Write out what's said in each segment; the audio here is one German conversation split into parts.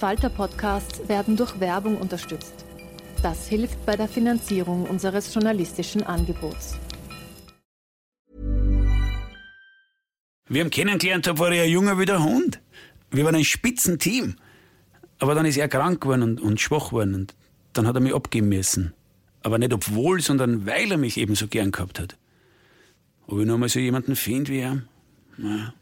Falter-Podcasts werden durch Werbung unterstützt. Das hilft bei der Finanzierung unseres journalistischen Angebots. Wir haben kennengelernt, da war er ein Junge wie der Hund. Wir waren ein Spitzenteam. Aber dann ist er krank geworden und, und schwach geworden. Und dann hat er mich abgeben müssen. Aber nicht obwohl, sondern weil er mich eben so gern gehabt hat. Ob ich noch mal so jemanden finde wie er? Naja.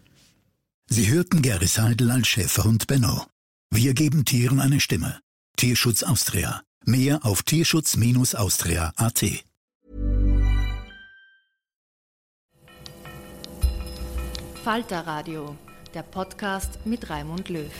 Sie hörten Gary Seidel als Schäferhund Benno. Wir geben Tieren eine Stimme. Tierschutz Austria. Mehr auf tierschutz-austria.at. Falter Radio, der Podcast mit Raimund Löw.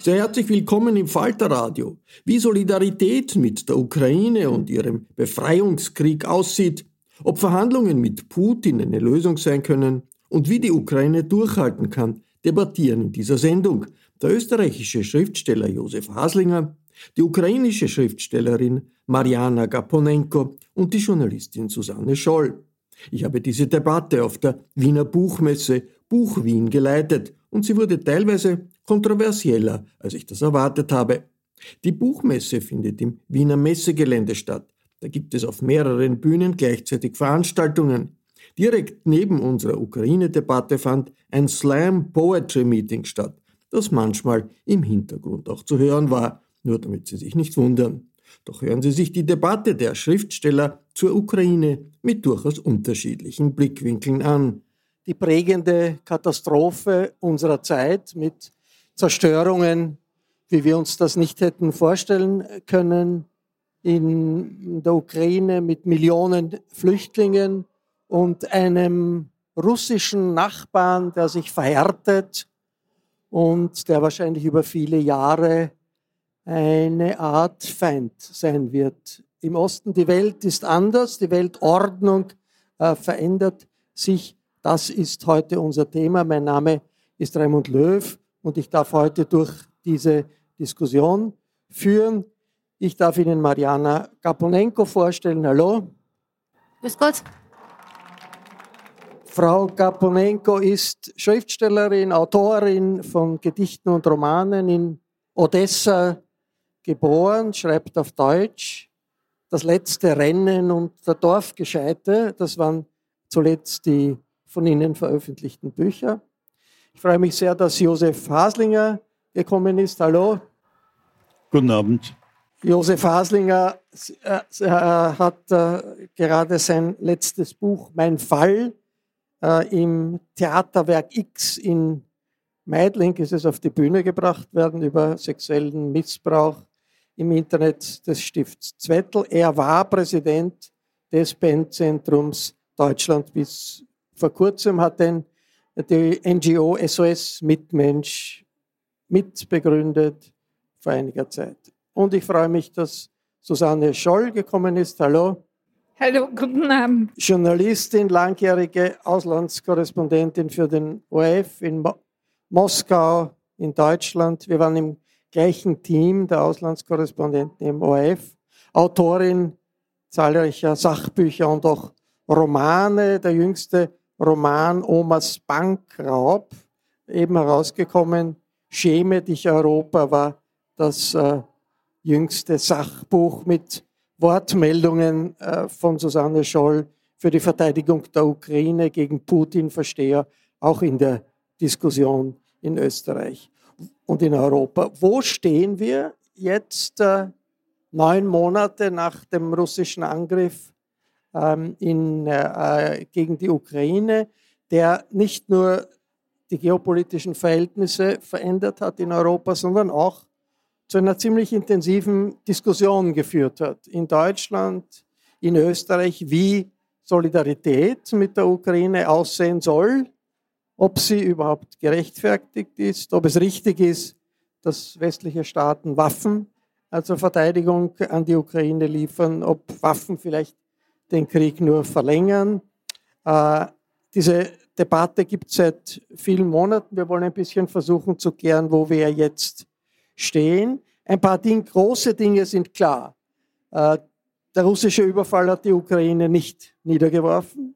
Sehr herzlich willkommen im Falterradio. Wie Solidarität mit der Ukraine und ihrem Befreiungskrieg aussieht, ob Verhandlungen mit Putin eine Lösung sein können und wie die Ukraine durchhalten kann, debattieren in dieser Sendung der österreichische Schriftsteller Josef Haslinger, die ukrainische Schriftstellerin Mariana Gaponenko und die Journalistin Susanne Scholl. Ich habe diese Debatte auf der Wiener Buchmesse Buch Wien geleitet und sie wurde teilweise kontroversieller, als ich das erwartet habe. Die Buchmesse findet im Wiener Messegelände statt. Da gibt es auf mehreren Bühnen gleichzeitig Veranstaltungen. Direkt neben unserer Ukraine-Debatte fand ein Slam Poetry Meeting statt, das manchmal im Hintergrund auch zu hören war, nur damit Sie sich nicht wundern. Doch hören Sie sich die Debatte der Schriftsteller zur Ukraine mit durchaus unterschiedlichen Blickwinkeln an. Die prägende Katastrophe unserer Zeit mit Zerstörungen, wie wir uns das nicht hätten vorstellen können, in der Ukraine mit Millionen Flüchtlingen und einem russischen Nachbarn, der sich verhärtet und der wahrscheinlich über viele Jahre eine Art Feind sein wird. Im Osten die Welt ist anders, die Weltordnung äh, verändert sich. Das ist heute unser Thema. Mein Name ist Raimund Löw und ich darf heute durch diese Diskussion führen. Ich darf Ihnen Mariana Kaponenko vorstellen. Hallo. Grüß Gott. Frau Kaponenko ist Schriftstellerin, Autorin von Gedichten und Romanen in Odessa geboren, schreibt auf Deutsch. Das letzte Rennen und der Dorfgescheite, das waren zuletzt die von Ihnen veröffentlichten Bücher. Ich freue mich sehr, dass Josef Haslinger gekommen ist. Hallo. Guten Abend. Josef Haslinger äh, äh, hat äh, gerade sein letztes Buch Mein Fall im Theaterwerk X in Meidling ist es auf die Bühne gebracht werden über sexuellen Missbrauch im Internet des Stifts Zwettl. Er war Präsident des PEN-Zentrums Deutschland bis vor kurzem, hat den, die NGO SOS Mitmensch mitbegründet vor einiger Zeit. Und ich freue mich, dass Susanne Scholl gekommen ist. Hallo. Hallo, guten Abend. Journalistin, langjährige Auslandskorrespondentin für den ORF in Mo Moskau in Deutschland. Wir waren im gleichen Team der Auslandskorrespondenten im ORF. Autorin zahlreicher Sachbücher und auch Romane. Der jüngste Roman Omas Bankraub, eben herausgekommen. Schäme dich Europa war das äh, jüngste Sachbuch mit Wortmeldungen äh, von Susanne Scholl für die Verteidigung der Ukraine gegen Putin verstehe, auch in der Diskussion in Österreich und in Europa. Wo stehen wir jetzt äh, neun Monate nach dem russischen Angriff ähm, in, äh, gegen die Ukraine, der nicht nur die geopolitischen Verhältnisse verändert hat in Europa, sondern auch zu einer ziemlich intensiven Diskussion geführt hat. In Deutschland, in Österreich, wie Solidarität mit der Ukraine aussehen soll, ob sie überhaupt gerechtfertigt ist, ob es richtig ist, dass westliche Staaten Waffen zur Verteidigung an die Ukraine liefern, ob Waffen vielleicht den Krieg nur verlängern. Äh, diese Debatte gibt es seit vielen Monaten. Wir wollen ein bisschen versuchen zu klären, wo wir jetzt stehen. Ein paar Ding, große Dinge sind klar. Äh, der russische Überfall hat die Ukraine nicht niedergeworfen.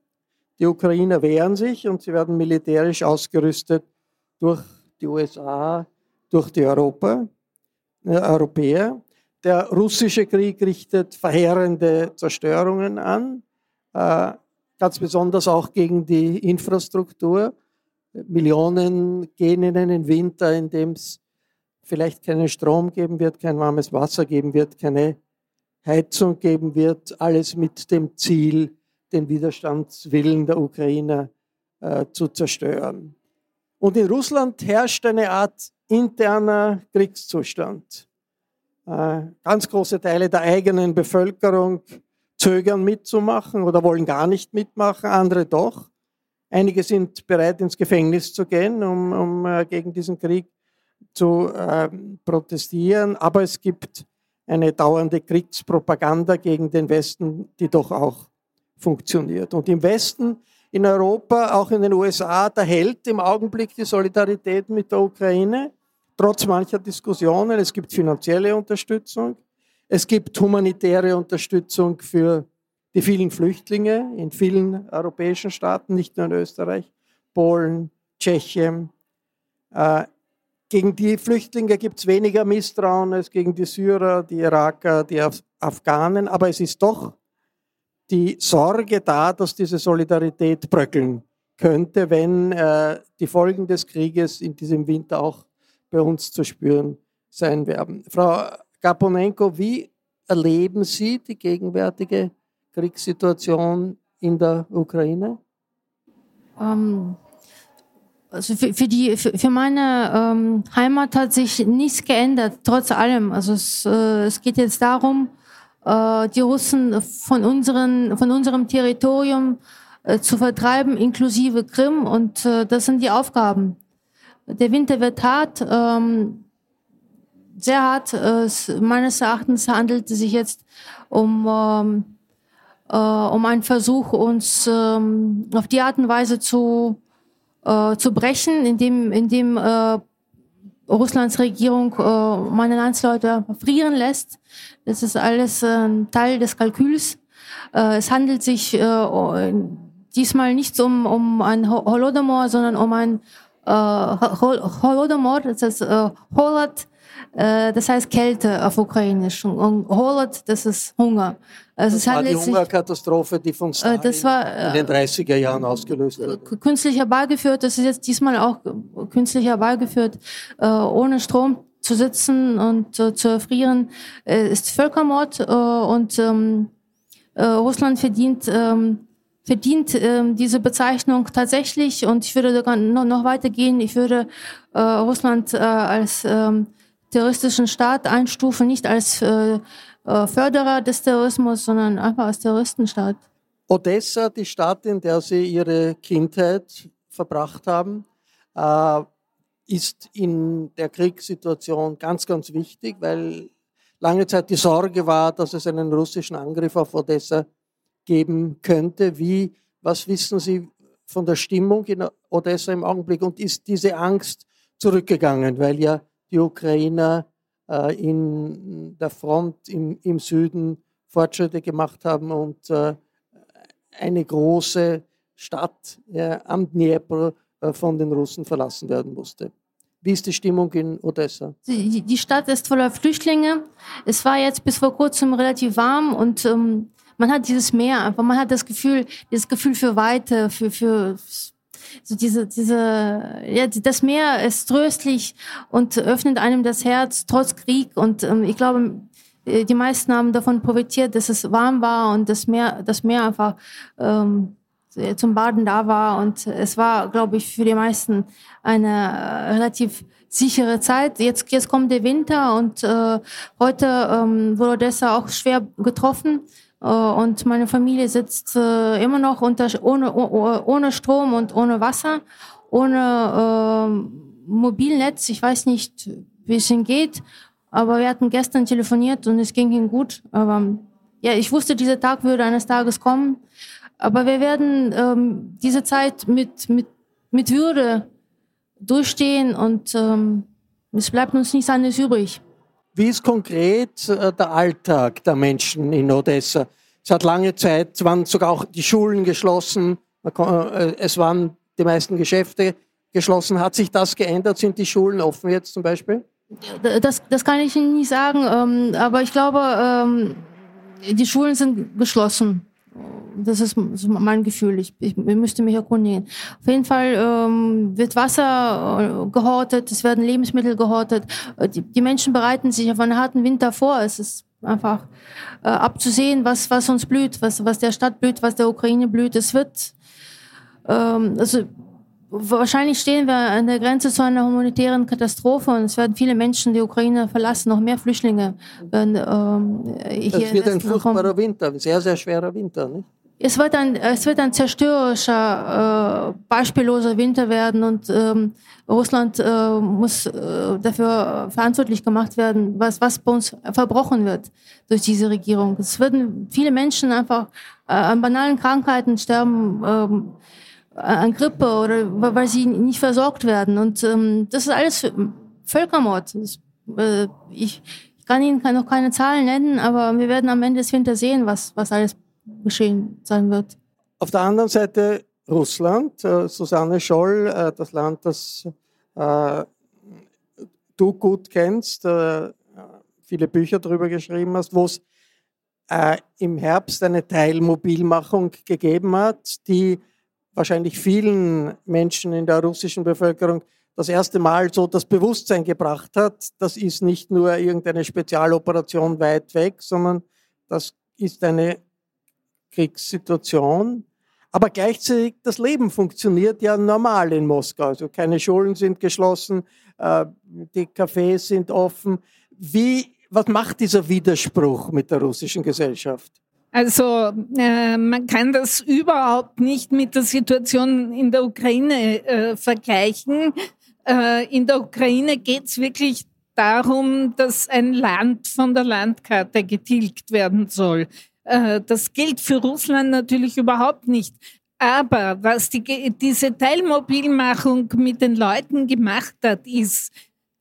Die Ukrainer wehren sich und sie werden militärisch ausgerüstet durch die USA, durch die Europa, äh, Europäer. Der russische Krieg richtet verheerende Zerstörungen an, äh, ganz besonders auch gegen die Infrastruktur. Millionen gehen in einen Winter, in dem es vielleicht keinen Strom geben wird, kein warmes Wasser geben wird, keine Heizung geben wird, alles mit dem Ziel, den Widerstandswillen der Ukrainer äh, zu zerstören. Und in Russland herrscht eine Art interner Kriegszustand. Äh, ganz große Teile der eigenen Bevölkerung zögern mitzumachen oder wollen gar nicht mitmachen, andere doch. Einige sind bereit, ins Gefängnis zu gehen, um, um äh, gegen diesen Krieg zu äh, protestieren. Aber es gibt eine dauernde Kriegspropaganda gegen den Westen, die doch auch funktioniert. Und im Westen, in Europa, auch in den USA, da hält im Augenblick die Solidarität mit der Ukraine, trotz mancher Diskussionen. Es gibt finanzielle Unterstützung, es gibt humanitäre Unterstützung für die vielen Flüchtlinge in vielen europäischen Staaten, nicht nur in Österreich, Polen, Tschechien. Äh, gegen die Flüchtlinge gibt es weniger Misstrauen als gegen die Syrer, die Iraker, die Af Afghanen, aber es ist doch die Sorge da, dass diese Solidarität bröckeln könnte, wenn äh, die Folgen des Krieges in diesem Winter auch bei uns zu spüren sein werden. Frau Gaponenko, wie erleben Sie die gegenwärtige Kriegssituation in der Ukraine? Um also für, für, die, für, für meine ähm, Heimat hat sich nichts geändert, trotz allem. Also es, äh, es geht jetzt darum, äh, die Russen von, unseren, von unserem Territorium äh, zu vertreiben, inklusive Krim. Und äh, das sind die Aufgaben. Der Winter wird hart, ähm, sehr hart. Äh, meines Erachtens handelt es sich jetzt um, ähm, äh, um einen Versuch, uns ähm, auf die Art und Weise zu äh, zu brechen, indem, indem äh, Russlands Regierung äh, meine Landsleute frieren lässt. Das ist alles äh, Teil des Kalküls. Äh, es handelt sich äh, diesmal nicht um, um ein Holodomor, sondern um ein äh, Holodomor, das ist äh, Holod, äh, das heißt Kälte auf Ukrainisch. Und Holod, das ist Hunger. Also das war die Hungerkatastrophe, die von äh, Stalin das war, in den 30er Jahren ausgelöst wurde. Künstlich herbeigeführt, das ist jetzt diesmal auch künstlich herbeigeführt, äh, ohne Strom zu sitzen und zu erfrieren, ist Völkermord und ähm, Russland verdient ähm, verdient ähm, diese Bezeichnung tatsächlich und ich würde sogar noch, weitergehen. Ich würde Russland als ähm, terroristischen Staat einstufen, nicht als äh, äh, Förderer des Terrorismus, sondern einfach als Terroristenstaat. Odessa, die Stadt, in der Sie Ihre Kindheit verbracht haben, äh, ist in der Kriegssituation ganz, ganz wichtig, weil lange Zeit die Sorge war, dass es einen russischen Angriff auf Odessa geben könnte. Wie, was wissen Sie von der Stimmung in Odessa im Augenblick und ist diese Angst zurückgegangen, weil ja die Ukrainer in der Front im, im, Süden Fortschritte gemacht haben und äh, eine große Stadt am Dnieper äh, von den Russen verlassen werden musste. Wie ist die Stimmung in Odessa? Die, die Stadt ist voller Flüchtlinge. Es war jetzt bis vor kurzem relativ warm und ähm, man hat dieses Meer einfach, man hat das Gefühl, dieses Gefühl für Weite, für, für so diese, diese, ja, das Meer ist tröstlich und öffnet einem das Herz trotz Krieg und ähm, ich glaube, äh, die meisten haben davon profitiert, dass es warm war und das Meer, das Meer einfach ähm, zum Baden da war. Und es war, glaube ich, für die meisten eine äh, relativ sichere Zeit. Jetzt, jetzt kommt der Winter und äh, heute ähm, wurde Odessa auch schwer getroffen. Äh, und meine Familie sitzt äh, immer noch unter, ohne, ohne Strom und ohne Wasser, ohne äh, Mobilnetz. Ich weiß nicht, wie es ihnen geht. Aber wir hatten gestern telefoniert und es ging ihm gut. Aber ja, ich wusste, dieser Tag würde eines Tages kommen. Aber wir werden ähm, diese Zeit mit, mit, mit Würde durchstehen und ähm, es bleibt uns nichts anderes übrig. Wie ist konkret äh, der Alltag der Menschen in Odessa? Es hat lange Zeit, waren sogar auch die Schulen geschlossen, äh, es waren die meisten Geschäfte geschlossen. Hat sich das geändert? Sind die Schulen offen jetzt zum Beispiel? Das, das kann ich Ihnen nicht sagen, ähm, aber ich glaube, ähm, die Schulen sind geschlossen. Das ist mein Gefühl. Ich, ich müsste mich erkundigen. Auf jeden Fall ähm, wird Wasser äh, gehortet, es werden Lebensmittel gehortet. Äh, die, die, Menschen bereiten sich auf einen harten Winter vor. Es ist einfach äh, abzusehen, was, was uns blüht, was, was der Stadt blüht, was der Ukraine blüht. Es wird, ähm, also Wahrscheinlich stehen wir an der Grenze zu einer humanitären Katastrophe und es werden viele Menschen die Ukraine verlassen, noch mehr Flüchtlinge. Werden, ähm, das wird ein furchtbarer. Winter, ein sehr, sehr schwerer Winter. Nicht? Es wird ein, es wird ein zerstörerischer, äh, beispielloser Winter werden und ähm, Russland äh, muss äh, dafür verantwortlich gemacht werden, was, was bei uns verbrochen wird durch diese Regierung. Es werden viele Menschen einfach äh, an banalen Krankheiten sterben. Ähm, an Grippe oder weil sie nicht versorgt werden. Und ähm, das ist alles Völkermord. Das, äh, ich, ich kann Ihnen noch keine Zahlen nennen, aber wir werden am Ende des Winters sehen, was, was alles geschehen sein wird. Auf der anderen Seite Russland, äh, Susanne Scholl, äh, das Land, das äh, du gut kennst, äh, viele Bücher darüber geschrieben hast, wo es äh, im Herbst eine Teilmobilmachung gegeben hat, die wahrscheinlich vielen Menschen in der russischen Bevölkerung das erste Mal so das Bewusstsein gebracht hat, das ist nicht nur irgendeine Spezialoperation weit weg, sondern das ist eine Kriegssituation. Aber gleichzeitig das Leben funktioniert ja normal in Moskau. Also keine Schulen sind geschlossen, äh, die Cafés sind offen. Wie, was macht dieser Widerspruch mit der russischen Gesellschaft? Also äh, man kann das überhaupt nicht mit der Situation in der Ukraine äh, vergleichen. Äh, in der Ukraine geht es wirklich darum, dass ein Land von der Landkarte getilgt werden soll. Äh, das gilt für Russland natürlich überhaupt nicht. Aber was die, diese Teilmobilmachung mit den Leuten gemacht hat, ist,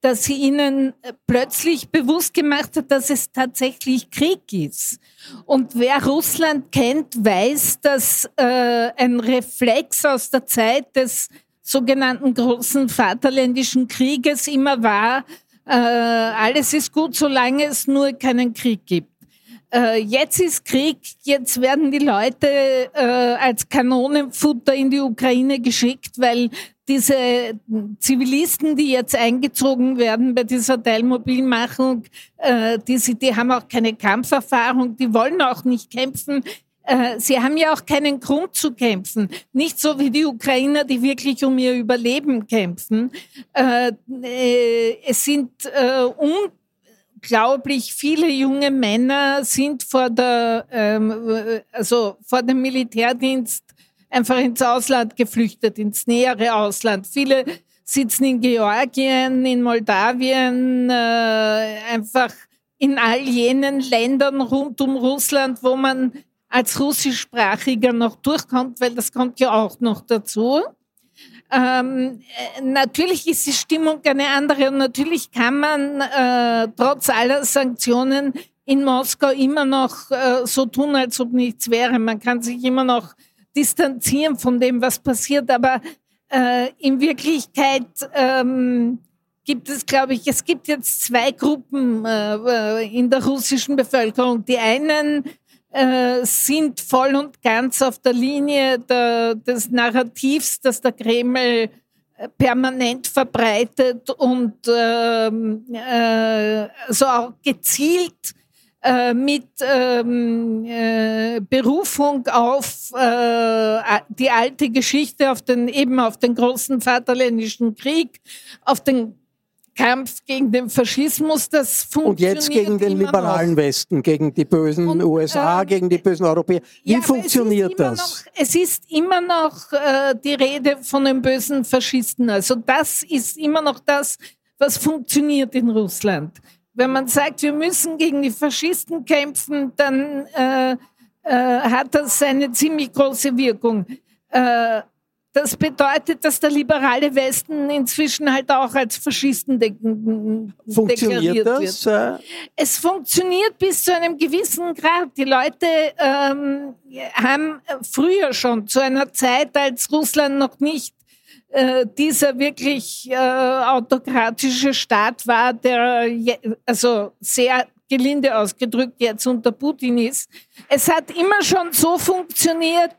dass sie ihnen äh, plötzlich bewusst gemacht hat, dass es tatsächlich Krieg ist. Und wer Russland kennt, weiß, dass äh, ein Reflex aus der Zeit des sogenannten großen Vaterländischen Krieges immer war, äh, alles ist gut, solange es nur keinen Krieg gibt. Äh, jetzt ist Krieg, jetzt werden die Leute äh, als Kanonenfutter in die Ukraine geschickt, weil diese Zivilisten, die jetzt eingezogen werden bei dieser Teilmobilmachung, äh, die, die haben auch keine Kampferfahrung, die wollen auch nicht kämpfen. Äh, sie haben ja auch keinen Grund zu kämpfen. Nicht so wie die Ukrainer, die wirklich um ihr Überleben kämpfen. Äh, äh es sind äh, unglaublich viele junge Männer sind vor der, ähm, also vor dem Militärdienst einfach ins Ausland geflüchtet, ins nähere Ausland. Viele sitzen in Georgien, in Moldawien, äh, einfach in all jenen Ländern rund um Russland, wo man als russischsprachiger noch durchkommt, weil das kommt ja auch noch dazu. Ähm, äh, natürlich ist die Stimmung eine andere und natürlich kann man äh, trotz aller Sanktionen in Moskau immer noch äh, so tun, als ob nichts wäre. Man kann sich immer noch distanzieren von dem, was passiert, aber äh, in Wirklichkeit ähm, gibt es, glaube ich, es gibt jetzt zwei Gruppen äh, in der russischen Bevölkerung. Die einen äh, sind voll und ganz auf der Linie der, des Narrativs, das der Kreml permanent verbreitet und ähm, äh, so auch gezielt äh, mit ähm, äh, Berufung auf äh, die alte Geschichte, auf den eben auf den großen Vaterländischen Krieg, auf den Kampf gegen den Faschismus, das funktioniert. Und jetzt gegen den liberalen noch. Westen, gegen die bösen und, USA, äh, gegen die bösen Europäer. Wie ja, funktioniert es das? Noch, es ist immer noch äh, die Rede von den bösen Faschisten. Also das ist immer noch das, was funktioniert in Russland. Wenn man sagt, wir müssen gegen die Faschisten kämpfen, dann äh, äh hat das eine ziemlich große Wirkung. Das bedeutet, dass der liberale Westen inzwischen halt auch als Faschisten de funktioniert das? Wird. Es funktioniert bis zu einem gewissen Grad. Die Leute ähm, haben früher schon zu einer Zeit, als Russland noch nicht äh, dieser wirklich äh, autokratische Staat war, der je, also sehr gelinde ausgedrückt jetzt unter Putin ist. Es hat immer schon so funktioniert,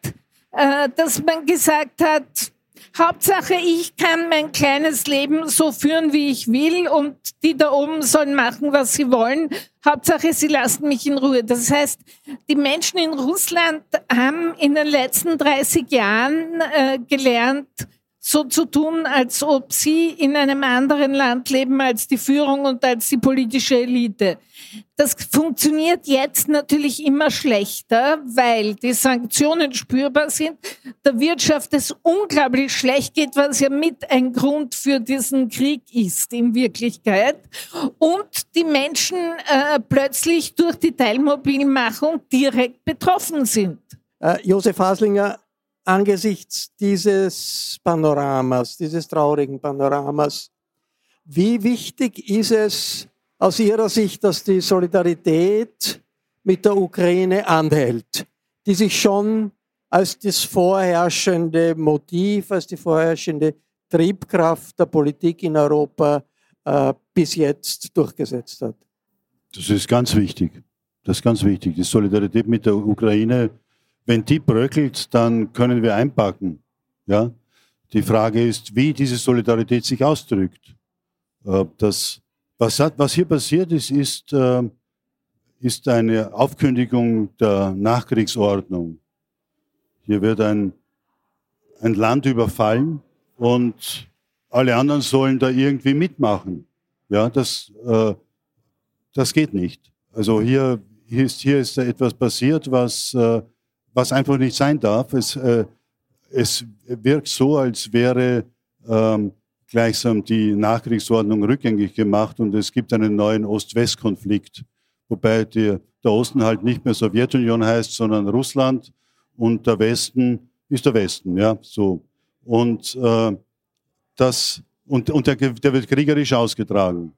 dass man gesagt hat, Hauptsache, ich kann mein kleines Leben so führen, wie ich will und die da oben sollen machen, was sie wollen. Hauptsache, sie lassen mich in Ruhe. Das heißt, die Menschen in Russland haben in den letzten 30 Jahren äh, gelernt, so zu tun, als ob sie in einem anderen Land leben als die Führung und als die politische Elite. Das funktioniert jetzt natürlich immer schlechter, weil die Sanktionen spürbar sind, der Wirtschaft es unglaublich schlecht geht, was ja mit ein Grund für diesen Krieg ist in Wirklichkeit. Und die Menschen äh, plötzlich durch die Teilmobilmachung direkt betroffen sind. Äh, Josef Haslinger, angesichts dieses Panoramas, dieses traurigen Panoramas, wie wichtig ist es aus Ihrer Sicht, dass die Solidarität mit der Ukraine anhält, die sich schon als das vorherrschende Motiv, als die vorherrschende Triebkraft der Politik in Europa äh, bis jetzt durchgesetzt hat? Das ist ganz wichtig. Das ist ganz wichtig. Die Solidarität mit der Ukraine wenn die bröckelt, dann können wir einpacken. Ja? Die Frage ist, wie diese Solidarität sich ausdrückt. Äh, das, was, hat, was hier passiert ist, ist, äh, ist eine Aufkündigung der Nachkriegsordnung. Hier wird ein, ein Land überfallen und alle anderen sollen da irgendwie mitmachen. Ja, das, äh, das geht nicht. Also hier, hier, ist, hier ist etwas passiert, was was einfach nicht sein darf. Es, äh, es wirkt so, als wäre ähm, gleichsam die Nachkriegsordnung rückgängig gemacht und es gibt einen neuen Ost-West-Konflikt, wobei die, der Osten halt nicht mehr Sowjetunion heißt, sondern Russland und der Westen ist der Westen, ja, so. Und äh, das und, und der, der wird kriegerisch ausgetragen.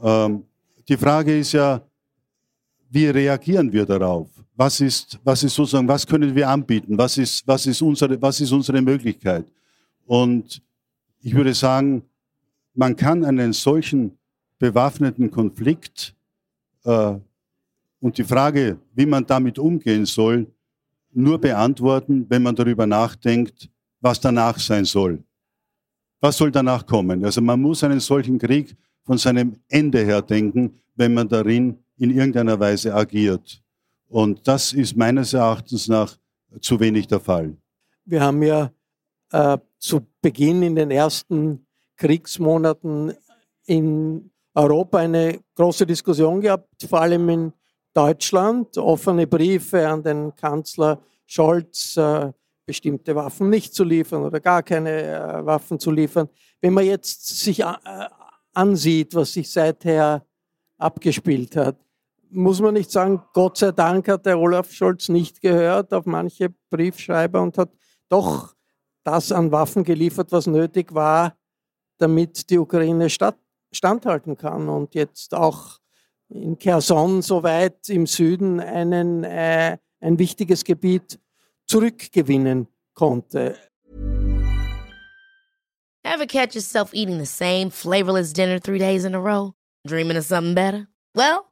Ähm, die Frage ist ja, wie reagieren wir darauf? Was ist, was ist sozusagen, was können wir anbieten? Was ist, was ist unsere, was ist unsere Möglichkeit? Und ich würde sagen, man kann einen solchen bewaffneten Konflikt äh, und die Frage, wie man damit umgehen soll, nur beantworten, wenn man darüber nachdenkt, was danach sein soll. Was soll danach kommen? Also man muss einen solchen Krieg von seinem Ende her denken, wenn man darin in irgendeiner Weise agiert. Und das ist meines Erachtens nach zu wenig der Fall. Wir haben ja äh, zu Beginn in den ersten Kriegsmonaten in Europa eine große Diskussion gehabt, vor allem in Deutschland, offene Briefe an den Kanzler Scholz, äh, bestimmte Waffen nicht zu liefern oder gar keine äh, Waffen zu liefern. Wenn man jetzt sich äh, ansieht, was sich seither abgespielt hat, muss man nicht sagen, Gott sei Dank hat der Olaf Scholz nicht gehört auf manche Briefschreiber und hat doch das an Waffen geliefert, was nötig war, damit die Ukraine standhalten kann und jetzt auch in Kherson so weit im Süden einen, äh, ein wichtiges Gebiet zurückgewinnen konnte. Ever catch yourself eating the same flavorless dinner three days in a row? Dreaming of something better? Well,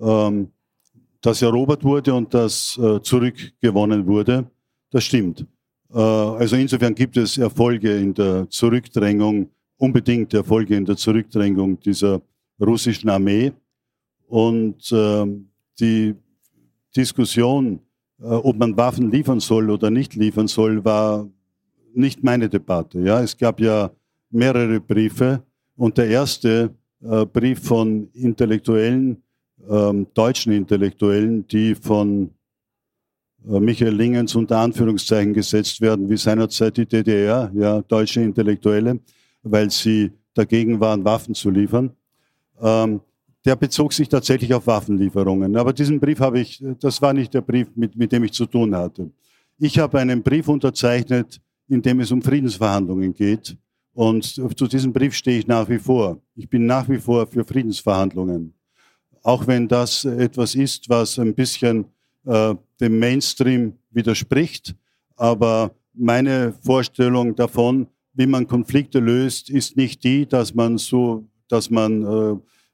ähm, das erobert wurde und das äh, zurückgewonnen wurde. Das stimmt. Äh, also insofern gibt es Erfolge in der Zurückdrängung, unbedingt Erfolge in der Zurückdrängung dieser russischen Armee. Und äh, die Diskussion, äh, ob man Waffen liefern soll oder nicht liefern soll, war nicht meine Debatte. Ja, es gab ja mehrere Briefe und der erste äh, Brief von Intellektuellen, ähm, deutschen Intellektuellen, die von äh, Michael Lingens unter Anführungszeichen gesetzt werden, wie seinerzeit die DDR, ja, deutsche Intellektuelle, weil sie dagegen waren, Waffen zu liefern. Ähm, der bezog sich tatsächlich auf Waffenlieferungen. Aber diesen Brief habe ich, das war nicht der Brief, mit, mit dem ich zu tun hatte. Ich habe einen Brief unterzeichnet, in dem es um Friedensverhandlungen geht. Und zu diesem Brief stehe ich nach wie vor. Ich bin nach wie vor für Friedensverhandlungen. Auch wenn das etwas ist, was ein bisschen äh, dem Mainstream widerspricht. Aber meine Vorstellung davon, wie man Konflikte löst, ist nicht die, dass man so, dass man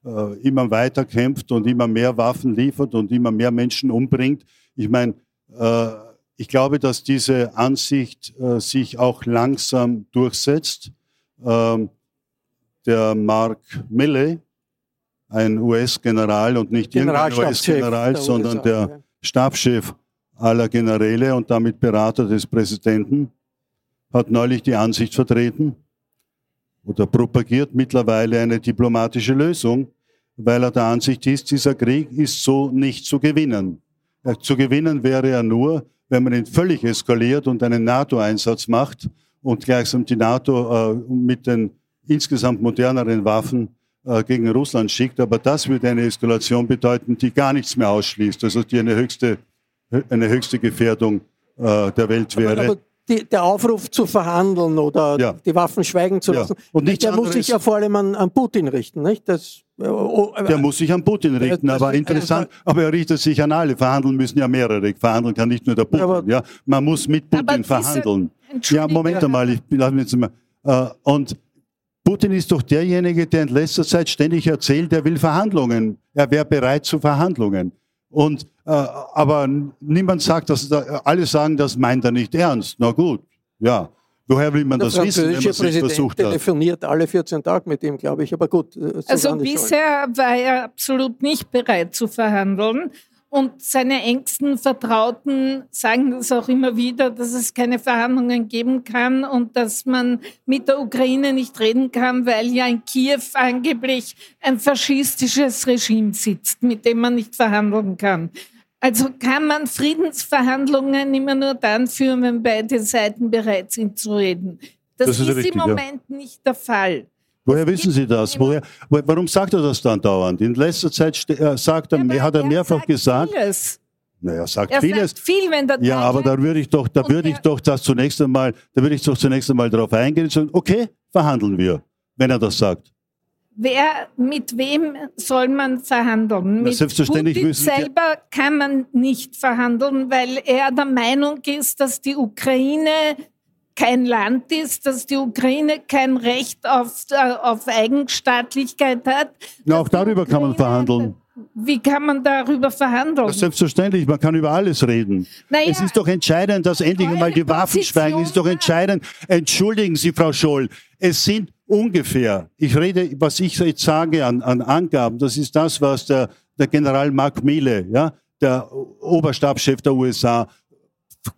äh, äh, immer weiter kämpft und immer mehr Waffen liefert und immer mehr Menschen umbringt. Ich meine, äh, ich glaube, dass diese Ansicht äh, sich auch langsam durchsetzt ähm, der Mark Milley, ein US-General und nicht irgendein US-General, sondern USA, der ja. Stabschef aller Generäle und damit Berater des Präsidenten, hat neulich die Ansicht vertreten oder propagiert mittlerweile eine diplomatische Lösung, weil er der Ansicht ist, dieser Krieg ist so nicht zu gewinnen. Zu gewinnen wäre er nur, wenn man ihn völlig eskaliert und einen NATO-Einsatz macht und gleichsam die NATO äh, mit den insgesamt moderneren Waffen äh, gegen Russland schickt. Aber das würde eine Eskalation bedeuten, die gar nichts mehr ausschließt, also die eine höchste, eine höchste Gefährdung äh, der Welt wäre. Aber, aber die, der Aufruf zu verhandeln oder ja. die Waffen schweigen zu lassen, ja. und der muss sich ja vor allem an, an Putin richten, nicht? Das, oh, oh der muss sich an Putin richten, das, aber interessant, aber er richtet sich an alle. Verhandeln müssen ja mehrere. Verhandeln kann nicht nur der Putin. Aber, ja, man muss mit Putin verhandeln. Ja, Moment einmal, ich lass mich jetzt mal. Äh, und Putin ist doch derjenige, der in letzter Zeit ständig erzählt, er will Verhandlungen. Er wäre bereit zu Verhandlungen. Und, äh, aber niemand sagt, dass alle sagen, das meint er nicht ernst. Na gut, ja. Woher will man der das wissen, wenn man es nicht versucht hat? telefoniert alle 14 Tage mit ihm, glaube ich. Aber gut. Äh, also bisher war er absolut nicht bereit zu verhandeln. Und seine engsten Vertrauten sagen das auch immer wieder, dass es keine Verhandlungen geben kann und dass man mit der Ukraine nicht reden kann, weil ja in Kiew angeblich ein faschistisches Regime sitzt, mit dem man nicht verhandeln kann. Also kann man Friedensverhandlungen immer nur dann führen, wenn beide Seiten bereit sind zu reden. Das, das ist, ist richtig, im Moment ja. nicht der Fall. Woher wissen Sie das? Woher, warum sagt er das dann dauernd? In letzter Zeit äh, sagt er, ja, hat er, er mehrfach gesagt. Vieles. Na, er sagt er vieles. Sagt viel, wenn der ja, aber da würde ich doch, da würde ich doch das zunächst einmal, da würde ich doch zunächst einmal darauf eingehen und sagen, okay, verhandeln wir, wenn er das sagt. Wer, mit wem soll man verhandeln? Mit selbstverständlich Putin selber kann man nicht verhandeln, weil er der Meinung ist, dass die Ukraine kein Land ist, dass die Ukraine kein Recht auf, äh, auf Eigenstaatlichkeit hat. Na, auch darüber kann man verhandeln. Wie kann man darüber verhandeln? Selbstverständlich, man kann über alles reden. Naja, es ist doch entscheidend, dass endlich einmal die Waffen schweigen. Es ist doch entscheidend. Entschuldigen Sie, Frau Scholl, es sind ungefähr, ich rede, was ich jetzt sage an, an Angaben, das ist das, was der, der General Mark Miele, ja, der Oberstabschef der USA,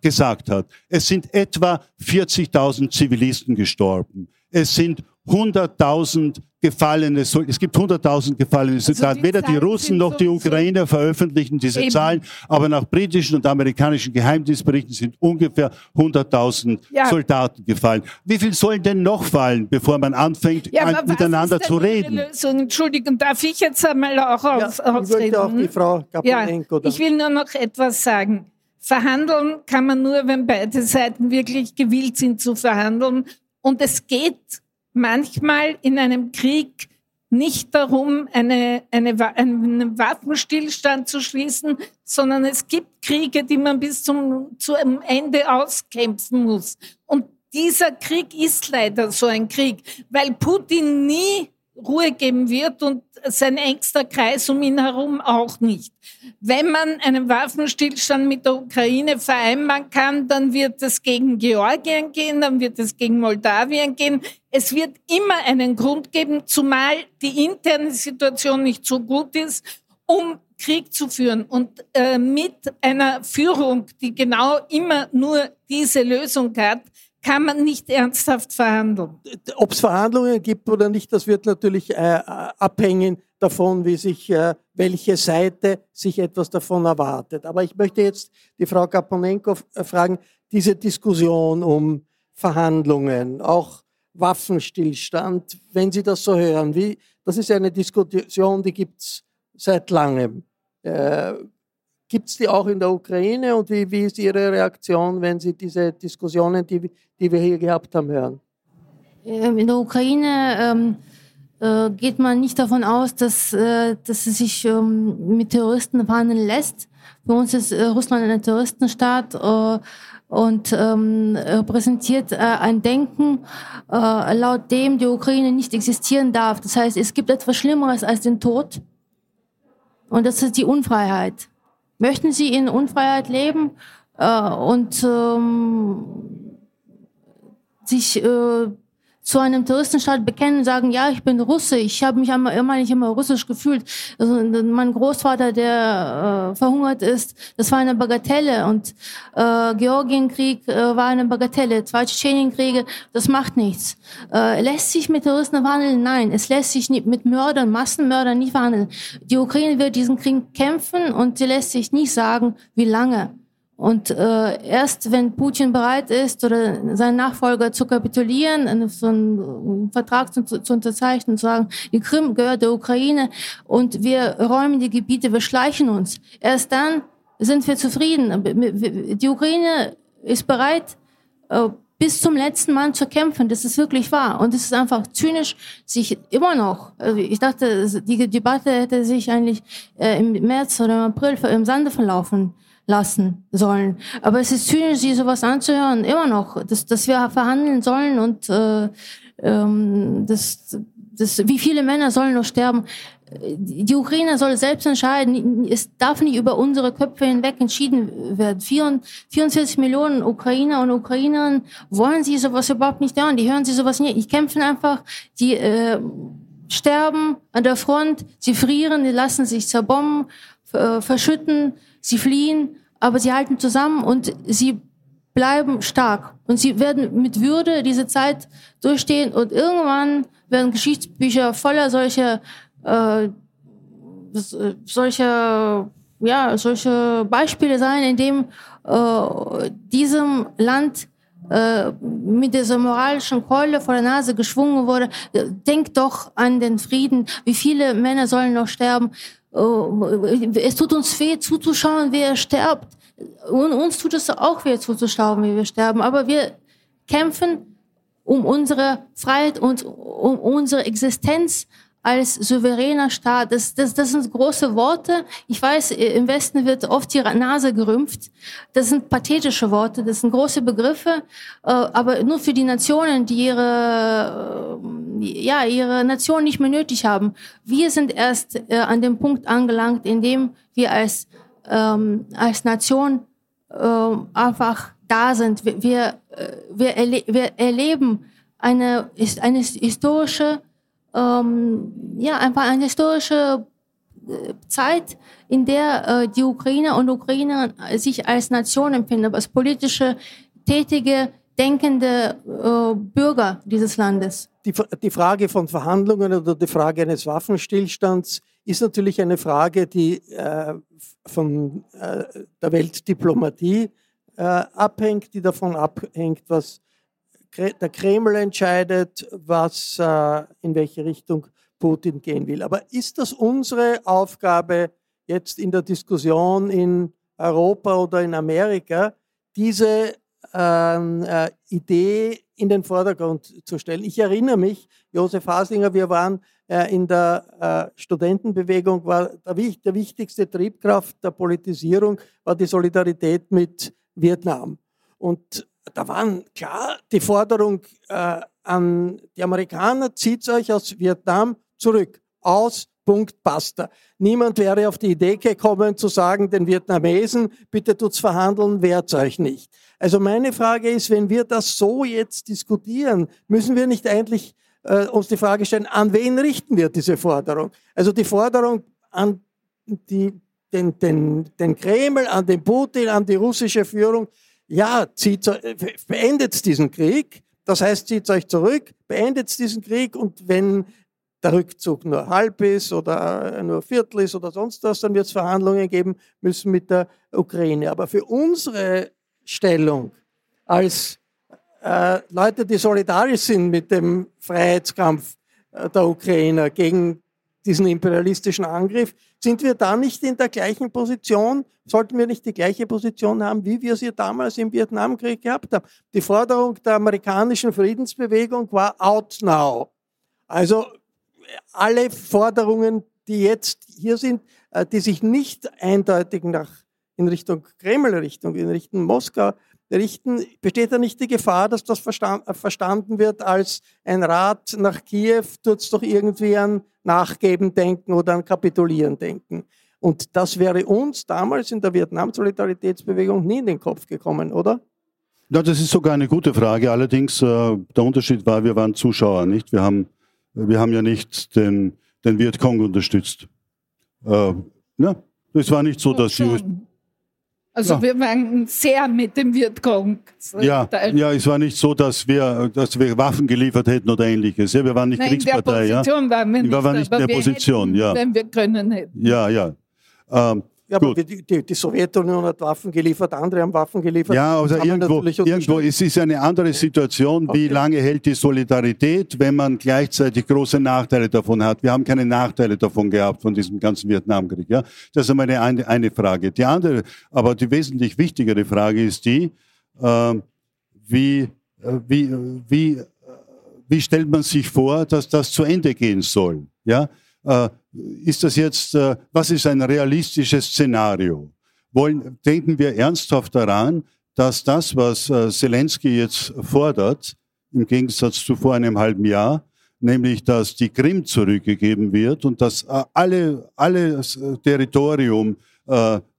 gesagt hat. Es sind etwa 40.000 Zivilisten gestorben. Es sind 100.000 gefallene, es gibt 100.000 gefallene Soldaten. Also Weder die Russen noch die Ukrainer veröffentlichen diese Eben. Zahlen, aber nach britischen und amerikanischen Geheimdienstberichten sind ungefähr 100.000 ja. Soldaten gefallen. Wie viel sollen denn noch fallen, bevor man anfängt, ja, an, miteinander zu reden? Lösung? Entschuldigung, darf ich jetzt einmal auch ja, ausreden? auch die Frau. Ja, ich will nur noch etwas sagen. Verhandeln kann man nur, wenn beide Seiten wirklich gewillt sind zu verhandeln. Und es geht manchmal in einem Krieg nicht darum, eine, eine, einen Waffenstillstand zu schließen, sondern es gibt Kriege, die man bis zum, zum Ende auskämpfen muss. Und dieser Krieg ist leider so ein Krieg, weil Putin nie Ruhe geben wird und sein engster Kreis um ihn herum auch nicht. Wenn man einen Waffenstillstand mit der Ukraine vereinbaren kann, dann wird es gegen Georgien gehen, dann wird es gegen Moldawien gehen. Es wird immer einen Grund geben, zumal die interne Situation nicht so gut ist, um Krieg zu führen. Und äh, mit einer Führung, die genau immer nur diese Lösung hat, kann man nicht ernsthaft verhandeln. Ob es Verhandlungen gibt oder nicht, das wird natürlich äh, abhängen davon, wie sich äh, welche Seite sich etwas davon erwartet. Aber ich möchte jetzt die Frau Kaponenko äh, fragen, diese Diskussion um Verhandlungen, auch Waffenstillstand, wenn Sie das so hören, wie, das ist eine Diskussion, die gibt es seit langem. Äh, Gibt es die auch in der Ukraine und wie, wie ist Ihre Reaktion, wenn Sie diese Diskussionen, die, die wir hier gehabt haben, hören? Ähm, in der Ukraine ähm, äh, geht man nicht davon aus, dass, äh, dass es sich ähm, mit Terroristen verhandeln lässt. Für uns ist äh, Russland ein Terroristenstaat äh, und ähm, repräsentiert äh, ein Denken, äh, laut dem die Ukraine nicht existieren darf. Das heißt, es gibt etwas Schlimmeres als den Tod und das ist die Unfreiheit. Möchten Sie in Unfreiheit leben äh, und ähm, sich äh, zu einem Touristenstaat bekennen und sagen, ja, ich bin Russe, ich habe mich immer, immer nicht immer russisch gefühlt. Also, mein Großvater, der äh, verhungert ist, das war eine Bagatelle und äh, Georgienkrieg äh, war eine Bagatelle, zwei Tschetschenienkriege, das macht nichts. Äh, lässt sich mit Touristen verhandeln? Nein, es lässt sich nicht mit Mördern, Massenmördern nicht verhandeln. Die Ukraine wird diesen Krieg kämpfen und sie lässt sich nicht sagen, wie lange. Und äh, erst wenn Putin bereit ist oder sein Nachfolger zu kapitulieren, so einen Vertrag zu, zu unterzeichnen, zu sagen, die Krim gehört der Ukraine und wir räumen die Gebiete, wir schleichen uns. Erst dann sind wir zufrieden. Die Ukraine ist bereit, äh, bis zum letzten Mann zu kämpfen. Das ist wirklich wahr. Und es ist einfach zynisch, sich immer noch, also ich dachte, die Debatte hätte sich eigentlich äh, im März oder im April im Sande verlaufen lassen sollen. Aber es ist zynisch, sich sowas anzuhören, immer noch, dass, dass wir verhandeln sollen und äh, ähm, das, das, wie viele Männer sollen noch sterben. Die Ukraine soll selbst entscheiden. Es darf nicht über unsere Köpfe hinweg entschieden werden. 44 Millionen Ukrainer und Ukrainerinnen wollen sie sowas überhaupt nicht hören. Die hören sie sowas nicht. Die kämpfen einfach. Die äh, sterben an der Front. Sie frieren. Die lassen sich zerbomben, äh, verschütten. Sie fliehen, aber sie halten zusammen und sie bleiben stark. Und sie werden mit Würde diese Zeit durchstehen und irgendwann werden Geschichtsbücher voller solcher, äh, solcher, ja, solche Beispiele sein, in dem äh, diesem Land äh, mit dieser moralischen Keule vor der Nase geschwungen wurde. Denkt doch an den Frieden. Wie viele Männer sollen noch sterben? Äh, es tut uns weh zuzuschauen, wie er stirbt. Und uns tut es auch weh zuzuschauen, wie wir sterben. Aber wir kämpfen um unsere Freiheit und um unsere Existenz als souveräner Staat. Das, das, das sind große Worte. Ich weiß, im Westen wird oft die Nase gerümpft. Das sind pathetische Worte, das sind große Begriffe, äh, aber nur für die Nationen, die ihre, äh, ja, ihre Nation nicht mehr nötig haben. Wir sind erst äh, an dem Punkt angelangt, in dem wir als, ähm, als Nation einfach da sind. Wir, wir, erle wir erleben eine, eine historische ähm, ja, einfach eine historische Zeit, in der äh, die Ukrainer und Ukrainer sich als Nation empfinden, als politische Tätige, denkende äh, Bürger dieses Landes. Die, die Frage von Verhandlungen oder die Frage eines Waffenstillstands ist natürlich eine Frage, die äh, von äh, der Weltdiplomatie äh, abhängt, die davon abhängt, was der Kreml entscheidet, was äh, in welche Richtung Putin gehen will. Aber ist das unsere Aufgabe jetzt in der Diskussion in Europa oder in Amerika, diese ähm, äh, Idee in den Vordergrund zu stellen. Ich erinnere mich, Josef Haslinger, wir waren äh, in der Studentenbewegung, war der, der, wichtigste Triebkraft der Politisierung war die Solidarität mit Vietnam. Und da waren klar die Forderung äh, an die Amerikaner, zieht euch aus Vietnam zurück. Aus, Punkt, basta. Niemand wäre auf die Idee gekommen zu sagen, den Vietnamesen, bitte tut's verhandeln, wehrt euch nicht. Also meine Frage ist, wenn wir das so jetzt diskutieren, müssen wir nicht eigentlich äh, uns die Frage stellen, an wen richten wir diese Forderung? Also die Forderung an die, den, den, den Kreml, an den Putin, an die russische Führung, ja, zieht, beendet diesen Krieg, das heißt, zieht euch zurück, beendet diesen Krieg und wenn der Rückzug nur halb ist oder nur Viertel ist oder sonst was, dann wird es Verhandlungen geben müssen mit der Ukraine. Aber für unsere Stellung als äh, Leute, die solidarisch sind mit dem Freiheitskampf äh, der Ukrainer gegen diesen imperialistischen Angriff, sind wir da nicht in der gleichen Position? Sollten wir nicht die gleiche Position haben, wie wir sie damals im Vietnamkrieg gehabt haben? Die Forderung der amerikanischen Friedensbewegung war out now. Also alle Forderungen, die jetzt hier sind, äh, die sich nicht eindeutig nach, in Richtung Kreml-Richtung, in Richtung Moskau richten, besteht da nicht die Gefahr, dass das äh, verstanden wird als ein Rat nach Kiew, tut es doch irgendwie an Nachgeben denken oder an Kapitulieren denken. Und das wäre uns damals in der Vietnam-Solidaritätsbewegung nie in den Kopf gekommen, oder? Ja, das ist sogar eine gute Frage. Allerdings, äh, der Unterschied war, wir waren Zuschauer, nicht? Wir haben wir haben ja nicht den, den Vietcong unterstützt. Äh, ne? Es war nicht so, dass die. Also ja. wir waren sehr mit dem Vietcong. Ja, ja, es war nicht so, dass wir, dass wir Waffen geliefert hätten oder ähnliches. Ja, wir waren nicht Nein, Kriegspartei. In der Position ja. waren wir nicht, wir waren nicht in der Position, hätten, ja. Wenn wir können hätten. Ja, ja. Ähm, ja, aber die, die, die, Sowjetunion hat Waffen geliefert, andere haben Waffen geliefert. Ja, also irgendwo, irgendwo es ist eine andere Situation. Okay. Wie lange hält die Solidarität, wenn man gleichzeitig große Nachteile davon hat? Wir haben keine Nachteile davon gehabt, von diesem ganzen Vietnamkrieg. Ja? Das ist einmal eine, eine Frage. Die andere, aber die wesentlich wichtigere Frage ist die, äh, wie, äh, wie, wie, äh, wie stellt man sich vor, dass das zu Ende gehen soll? Ja? Äh, ist das jetzt, äh, was ist ein realistisches Szenario? Wollen, denken wir ernsthaft daran, dass das, was äh, Zelensky jetzt fordert, im Gegensatz zu vor einem halben Jahr, nämlich dass die Krim zurückgegeben wird und dass alle, alles Territorium,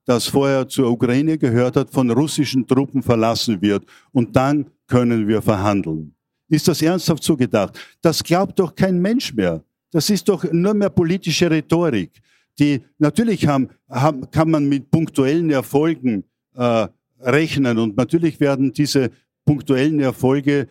das vorher zur Ukraine gehört hat, von russischen Truppen verlassen wird. Und dann können wir verhandeln. Ist das ernsthaft so gedacht? Das glaubt doch kein Mensch mehr. Das ist doch nur mehr politische Rhetorik. Die natürlich haben, haben, kann man mit punktuellen Erfolgen äh, rechnen und natürlich werden diese punktuellen Erfolge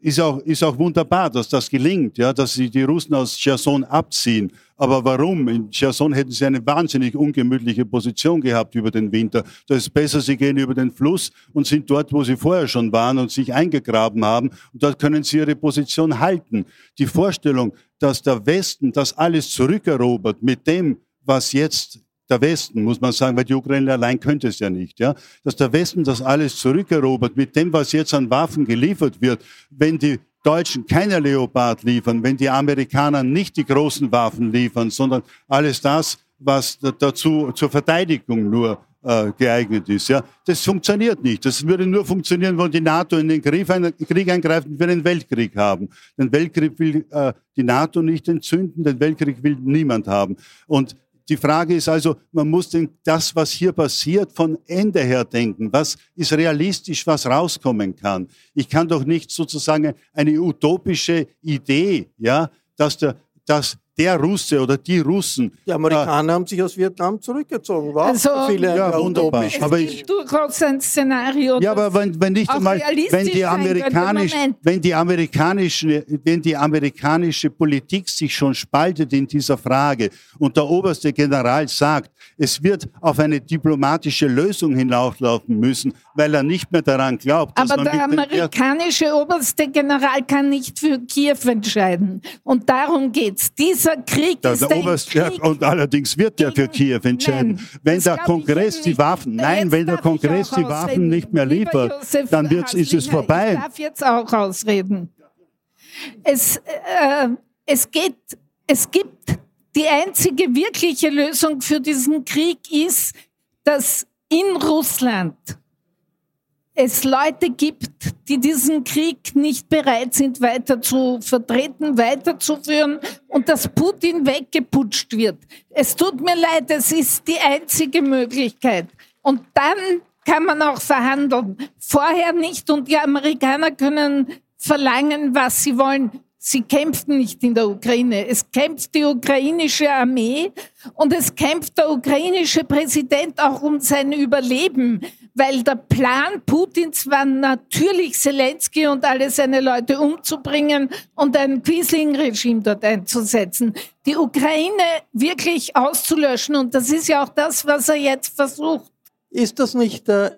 ist auch, ist auch wunderbar, dass das gelingt, ja, dass sie die Russen aus Cherson abziehen. Aber warum? In Cherson hätten sie eine wahnsinnig ungemütliche Position gehabt über den Winter. Da ist besser, sie gehen über den Fluss und sind dort, wo sie vorher schon waren und sich eingegraben haben. Und dort können sie ihre Position halten. Die Vorstellung, dass der Westen das alles zurückerobert mit dem, was jetzt der Westen, muss man sagen, weil die Ukraine allein könnte es ja nicht, ja, dass der Westen das alles zurückerobert mit dem, was jetzt an Waffen geliefert wird, wenn die Deutschen keine Leopard liefern, wenn die Amerikaner nicht die großen Waffen liefern, sondern alles das, was dazu zur Verteidigung nur äh, geeignet ist. Ja, das funktioniert nicht. Das würde nur funktionieren, wenn die NATO in den Krieg, eingreift und wir einen Weltkrieg haben. Den Weltkrieg will äh, die NATO nicht entzünden, den Weltkrieg will niemand haben. Und die Frage ist also, man muss den, das, was hier passiert, von Ende her denken. Was ist realistisch, was rauskommen kann? Ich kann doch nicht sozusagen eine utopische Idee, ja, dass der, dass der Russe oder die Russen. Die Amerikaner äh, haben sich aus Vietnam zurückgezogen. War also, viele ja, wunderbar. Es aber gibt durchaus ein Szenario. Ja, aber wenn, wenn nicht einmal, wenn die, amerikanisch, wenn, die amerikanische, wenn die amerikanische Politik sich schon spaltet in dieser Frage und der oberste General sagt, es wird auf eine diplomatische Lösung hinauslaufen müssen, weil er nicht mehr daran glaubt. Aber der amerikanische oberste General kann nicht für Kiew entscheiden. Und darum geht's. Dieser Krieg der, ist der Oberste, Krieg und allerdings wird er für Kiew entscheiden. Nein, wenn der Kongress die Waffen, nein, wenn der Kongress die Waffen nicht mehr liefert, dann wird's, ist es vorbei. Ich darf jetzt auch ausreden. Es, äh, es geht, es gibt die einzige wirkliche Lösung für diesen Krieg ist, dass in Russland es Leute gibt, die diesen Krieg nicht bereit sind, weiter zu vertreten, weiterzuführen und dass Putin weggeputscht wird. Es tut mir leid, es ist die einzige Möglichkeit. Und dann kann man auch verhandeln. Vorher nicht und die Amerikaner können verlangen, was sie wollen. Sie kämpfen nicht in der Ukraine. Es kämpft die ukrainische Armee und es kämpft der ukrainische Präsident auch um sein Überleben, weil der Plan Putins war natürlich Zelensky und alle seine Leute umzubringen und ein Quisling-Regime dort einzusetzen. Die Ukraine wirklich auszulöschen und das ist ja auch das, was er jetzt versucht. Ist das nicht äh,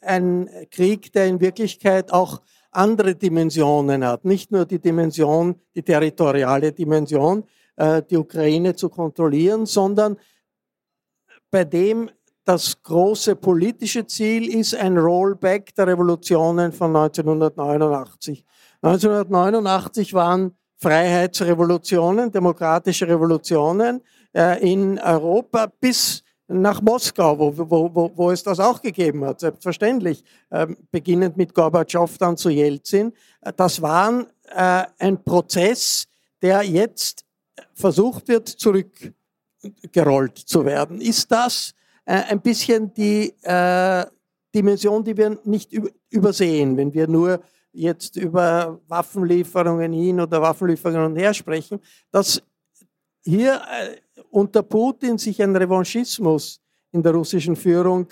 ein Krieg, der in Wirklichkeit auch andere Dimensionen hat. Nicht nur die Dimension, die territoriale Dimension, äh, die Ukraine zu kontrollieren, sondern bei dem das große politische Ziel ist ein Rollback der Revolutionen von 1989. 1989 waren Freiheitsrevolutionen, demokratische Revolutionen äh, in Europa bis nach Moskau, wo, wo, wo, wo es das auch gegeben hat, selbstverständlich, ähm, beginnend mit Gorbatschow dann zu Jelzin. Das war äh, ein Prozess, der jetzt versucht wird, zurückgerollt zu werden. Ist das äh, ein bisschen die äh, Dimension, die wir nicht übersehen, wenn wir nur jetzt über Waffenlieferungen hin oder Waffenlieferungen her sprechen, dass hier äh, unter Putin sich ein Revanchismus in der russischen Führung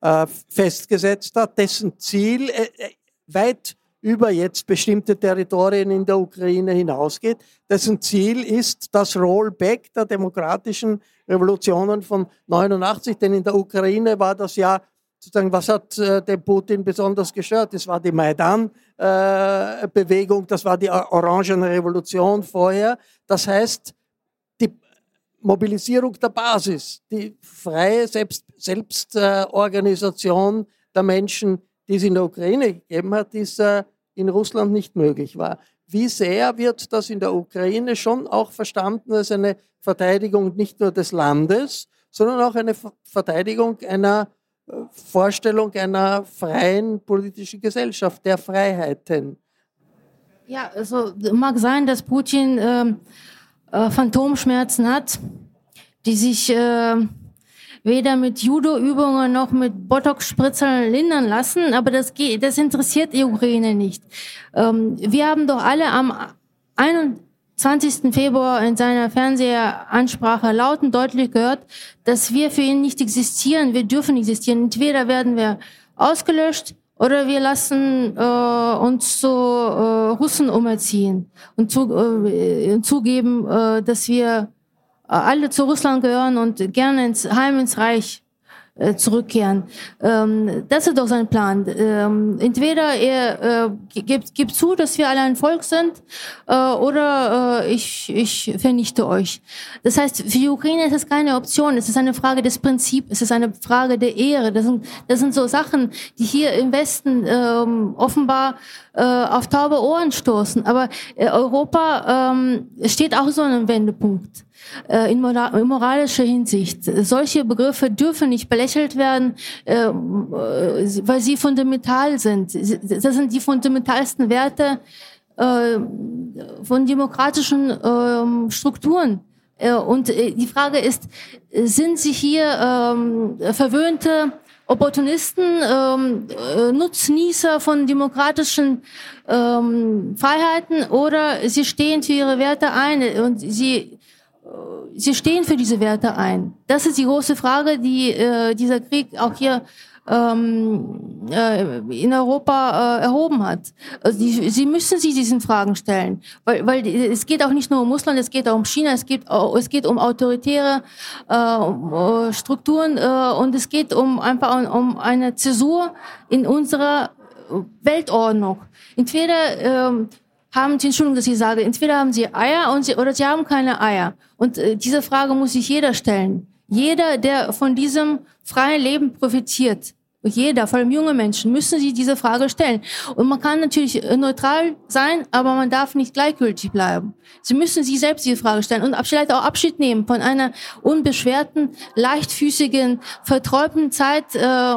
äh, festgesetzt hat, dessen Ziel äh, äh, weit über jetzt bestimmte Territorien in der Ukraine hinausgeht, dessen Ziel ist das Rollback der demokratischen Revolutionen von 89, denn in der Ukraine war das ja sozusagen, was hat äh, den Putin besonders gestört? Das war die Maidan-Bewegung, äh, das war die Orangene Revolution vorher. Das heißt, Mobilisierung der Basis, die freie Selbst, Selbstorganisation der Menschen, die es in der Ukraine gegeben hat, ist äh, in Russland nicht möglich war. Wie sehr wird das in der Ukraine schon auch verstanden als eine Verteidigung nicht nur des Landes, sondern auch eine Verteidigung einer äh, Vorstellung einer freien politischen Gesellschaft, der Freiheiten? Ja, also mag sein, dass Putin ähm, äh, Phantomschmerzen hat, die sich äh, weder mit Judo-Übungen noch mit Botox-Spritzern lindern lassen, aber das, geht, das interessiert die Ukraine nicht. Ähm, wir haben doch alle am 21. Februar in seiner Fernsehansprache laut und deutlich gehört, dass wir für ihn nicht existieren, wir dürfen existieren. Entweder werden wir ausgelöscht oder wir lassen äh, uns zu äh, Russen umerziehen und zu, äh, zugeben, äh, dass wir alle zu Russland gehören und gerne ins Heim ins Reich äh, zurückkehren. Ähm, das ist doch sein Plan. Ähm, entweder er äh, gibt, gibt zu, dass wir alle ein Volk sind, äh, oder äh, ich, ich vernichte euch. Das heißt, für die Ukraine ist es keine Option. Es ist eine Frage des Prinzips. Es ist eine Frage der Ehre. Das sind, das sind so Sachen, die hier im Westen ähm, offenbar äh, auf taube Ohren stoßen. Aber äh, Europa ähm, steht auch so an einem Wendepunkt. Äh, in, moralischer Hinsicht. Solche Begriffe dürfen nicht belächelt werden, äh, äh, weil sie fundamental sind. Das sind die fundamentalsten Werte von demokratischen ähm, Strukturen. Und die Frage ist, sind sie hier ähm, verwöhnte Opportunisten, ähm, Nutznießer von demokratischen Freiheiten oder sie stehen für ihre Werte ein und sie sie stehen für diese Werte ein. Das ist die große Frage, die äh, dieser Krieg auch hier ähm, äh, in Europa äh, erhoben hat. Also die, sie müssen sich diesen Fragen stellen, weil, weil es geht auch nicht nur um Russland, es geht auch um China, es geht, es geht um autoritäre äh, Strukturen äh, und es geht um einfach um eine Zäsur in unserer Weltordnung. Entweder ähm, haben Sie, Entschuldigung, dass ich sage, entweder haben Sie Eier und Sie, oder Sie haben keine Eier. Und äh, diese Frage muss sich jeder stellen. Jeder, der von diesem freien Leben profitiert, jeder, vor allem junge Menschen, müssen sich diese Frage stellen. Und man kann natürlich äh, neutral sein, aber man darf nicht gleichgültig bleiben. Sie müssen sich selbst diese Frage stellen und vielleicht auch Abschied nehmen von einer unbeschwerten, leichtfüßigen, verträumten Zeit, äh,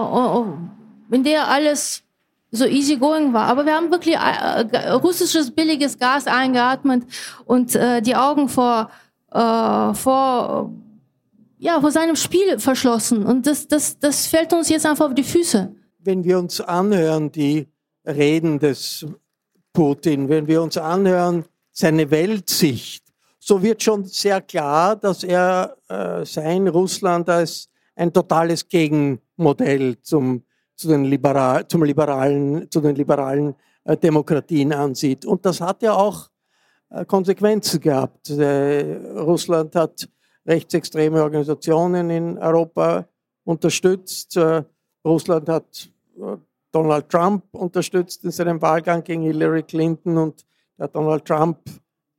in der alles so easy going war. Aber wir haben wirklich äh, russisches billiges Gas eingeatmet und äh, die Augen vor, äh, vor, ja, vor seinem Spiel verschlossen. Und das, das, das fällt uns jetzt einfach auf die Füße. Wenn wir uns anhören, die Reden des Putin, wenn wir uns anhören, seine Weltsicht, so wird schon sehr klar, dass er äh, sein Russland als ein totales Gegenmodell zum zu den, Liberal, zum liberalen, zu den liberalen äh, Demokratien ansieht. Und das hat ja auch äh, Konsequenzen gehabt. Äh, Russland hat rechtsextreme Organisationen in Europa unterstützt. Russland hat Donald Trump unterstützt in seinem Wahlgang gegen Hillary Clinton und der Donald Trump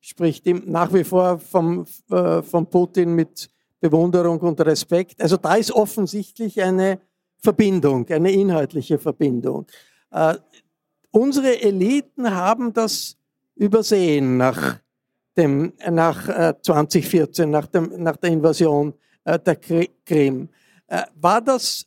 spricht nach wie vor vom, von Putin mit Bewunderung und Respekt. Also da ist offensichtlich eine Verbindung, eine inhaltliche Verbindung. Äh, unsere Eliten haben das übersehen nach, dem, nach äh, 2014, nach, dem, nach der Invasion äh, der Krim. Äh, war das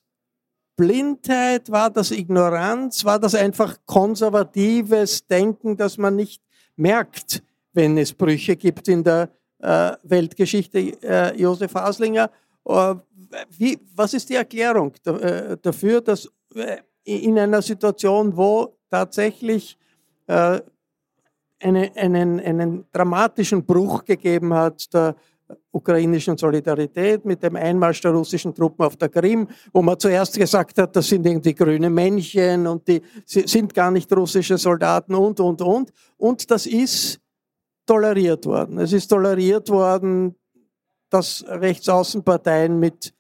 Blindheit, war das Ignoranz, war das einfach konservatives Denken, dass man nicht merkt, wenn es Brüche gibt in der äh, Weltgeschichte, äh, Josef Haslinger? Wie, was ist die Erklärung äh, dafür, dass äh, in einer Situation, wo tatsächlich äh, eine, einen, einen dramatischen Bruch gegeben hat der ukrainischen Solidarität mit dem Einmarsch der russischen Truppen auf der Krim, wo man zuerst gesagt hat, das sind irgendwie grüne Männchen und die sind gar nicht russische Soldaten und, und, und. Und das ist toleriert worden. Es ist toleriert worden, dass Rechtsaußenparteien mit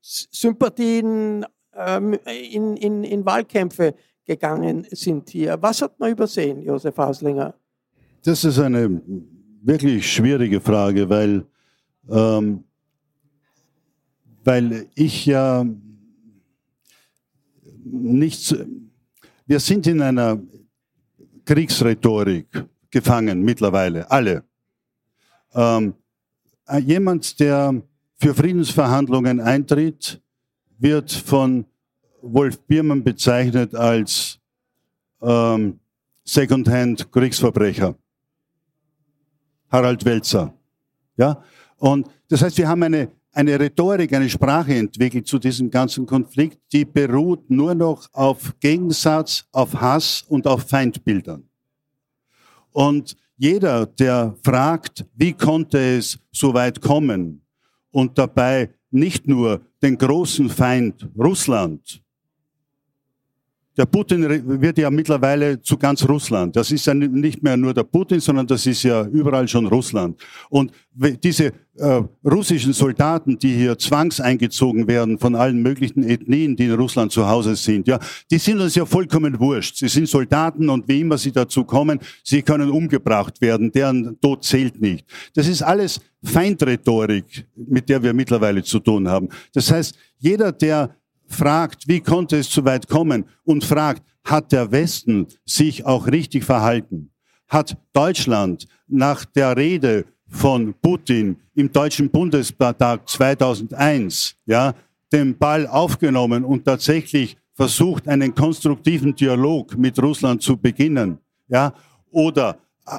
Sympathien ähm, in, in, in Wahlkämpfe gegangen sind hier. Was hat man übersehen, Josef Haslinger? Das ist eine wirklich schwierige Frage, weil, ähm, weil ich ja nicht. Wir sind in einer Kriegsrhetorik gefangen mittlerweile, alle. Ähm, jemand, der für Friedensverhandlungen eintritt, wird von Wolf Biermann bezeichnet als ähm, Secondhand-Kriegsverbrecher. Harald Welzer. Ja? Und das heißt, wir haben eine, eine Rhetorik, eine Sprache entwickelt zu diesem ganzen Konflikt, die beruht nur noch auf Gegensatz, auf Hass und auf Feindbildern. Und jeder, der fragt, wie konnte es so weit kommen, und dabei nicht nur den großen Feind Russland, der Putin wird ja mittlerweile zu ganz Russland. Das ist ja nicht mehr nur der Putin, sondern das ist ja überall schon Russland. Und diese äh, russischen Soldaten, die hier zwangseingezogen werden von allen möglichen Ethnien, die in Russland zu Hause sind, ja, die sind uns ja vollkommen wurscht. Sie sind Soldaten und wie immer sie dazu kommen, sie können umgebracht werden. Deren Tod zählt nicht. Das ist alles Feindrhetorik, mit der wir mittlerweile zu tun haben. Das heißt, jeder, der fragt, wie konnte es zu weit kommen und fragt, hat der Westen sich auch richtig verhalten? Hat Deutschland nach der Rede von Putin im Deutschen Bundestag 2001, ja, den Ball aufgenommen und tatsächlich versucht, einen konstruktiven Dialog mit Russland zu beginnen, ja, oder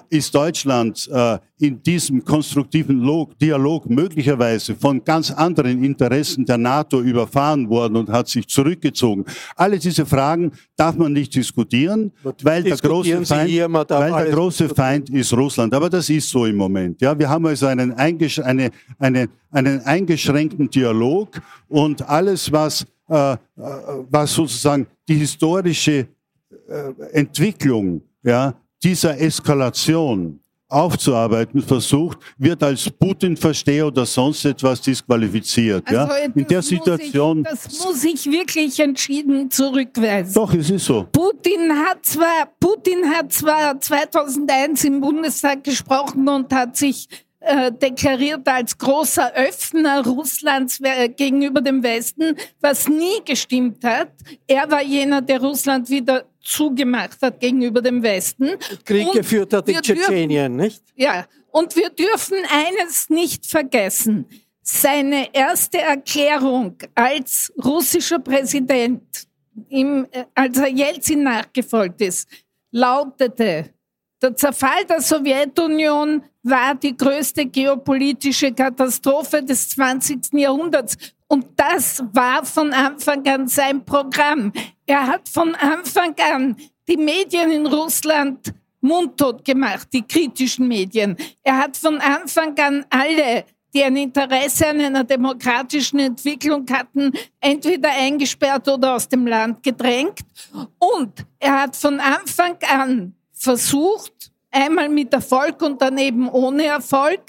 ist Deutschland äh, in diesem konstruktiven Log Dialog möglicherweise von ganz anderen Interessen der NATO überfahren worden und hat sich zurückgezogen. Alle diese Fragen darf man nicht diskutieren, weil der große, Feind, hier, weil der große Feind ist Russland. Aber das ist so im Moment. Ja, wir haben also einen, eingesch eine, eine, einen eingeschränkten Dialog und alles, was, äh, äh was sozusagen die historische äh, Entwicklung ja, dieser Eskalation aufzuarbeiten versucht, wird als Putin-Versteher oder sonst etwas disqualifiziert. Also ja? In der Situation. Ich, das muss ich wirklich entschieden zurückweisen. Doch, es ist so. Putin hat zwar, Putin hat zwar 2001 im Bundestag gesprochen und hat sich äh, deklariert als großer Öffner Russlands äh, gegenüber dem Westen, was nie gestimmt hat. Er war jener, der Russland wieder zugemacht hat gegenüber dem Westen. Krieg und geführt hat in Tschetschenien, nicht? Ja, und wir dürfen eines nicht vergessen. Seine erste Erklärung als russischer Präsident, im, äh, als er Jelzin nachgefolgt ist, lautete, der Zerfall der Sowjetunion war die größte geopolitische Katastrophe des 20. Jahrhunderts. Und das war von Anfang an sein Programm. Er hat von Anfang an die Medien in Russland mundtot gemacht, die kritischen Medien. Er hat von Anfang an alle, die ein Interesse an einer demokratischen Entwicklung hatten, entweder eingesperrt oder aus dem Land gedrängt. Und er hat von Anfang an versucht, einmal mit Erfolg und daneben ohne Erfolg,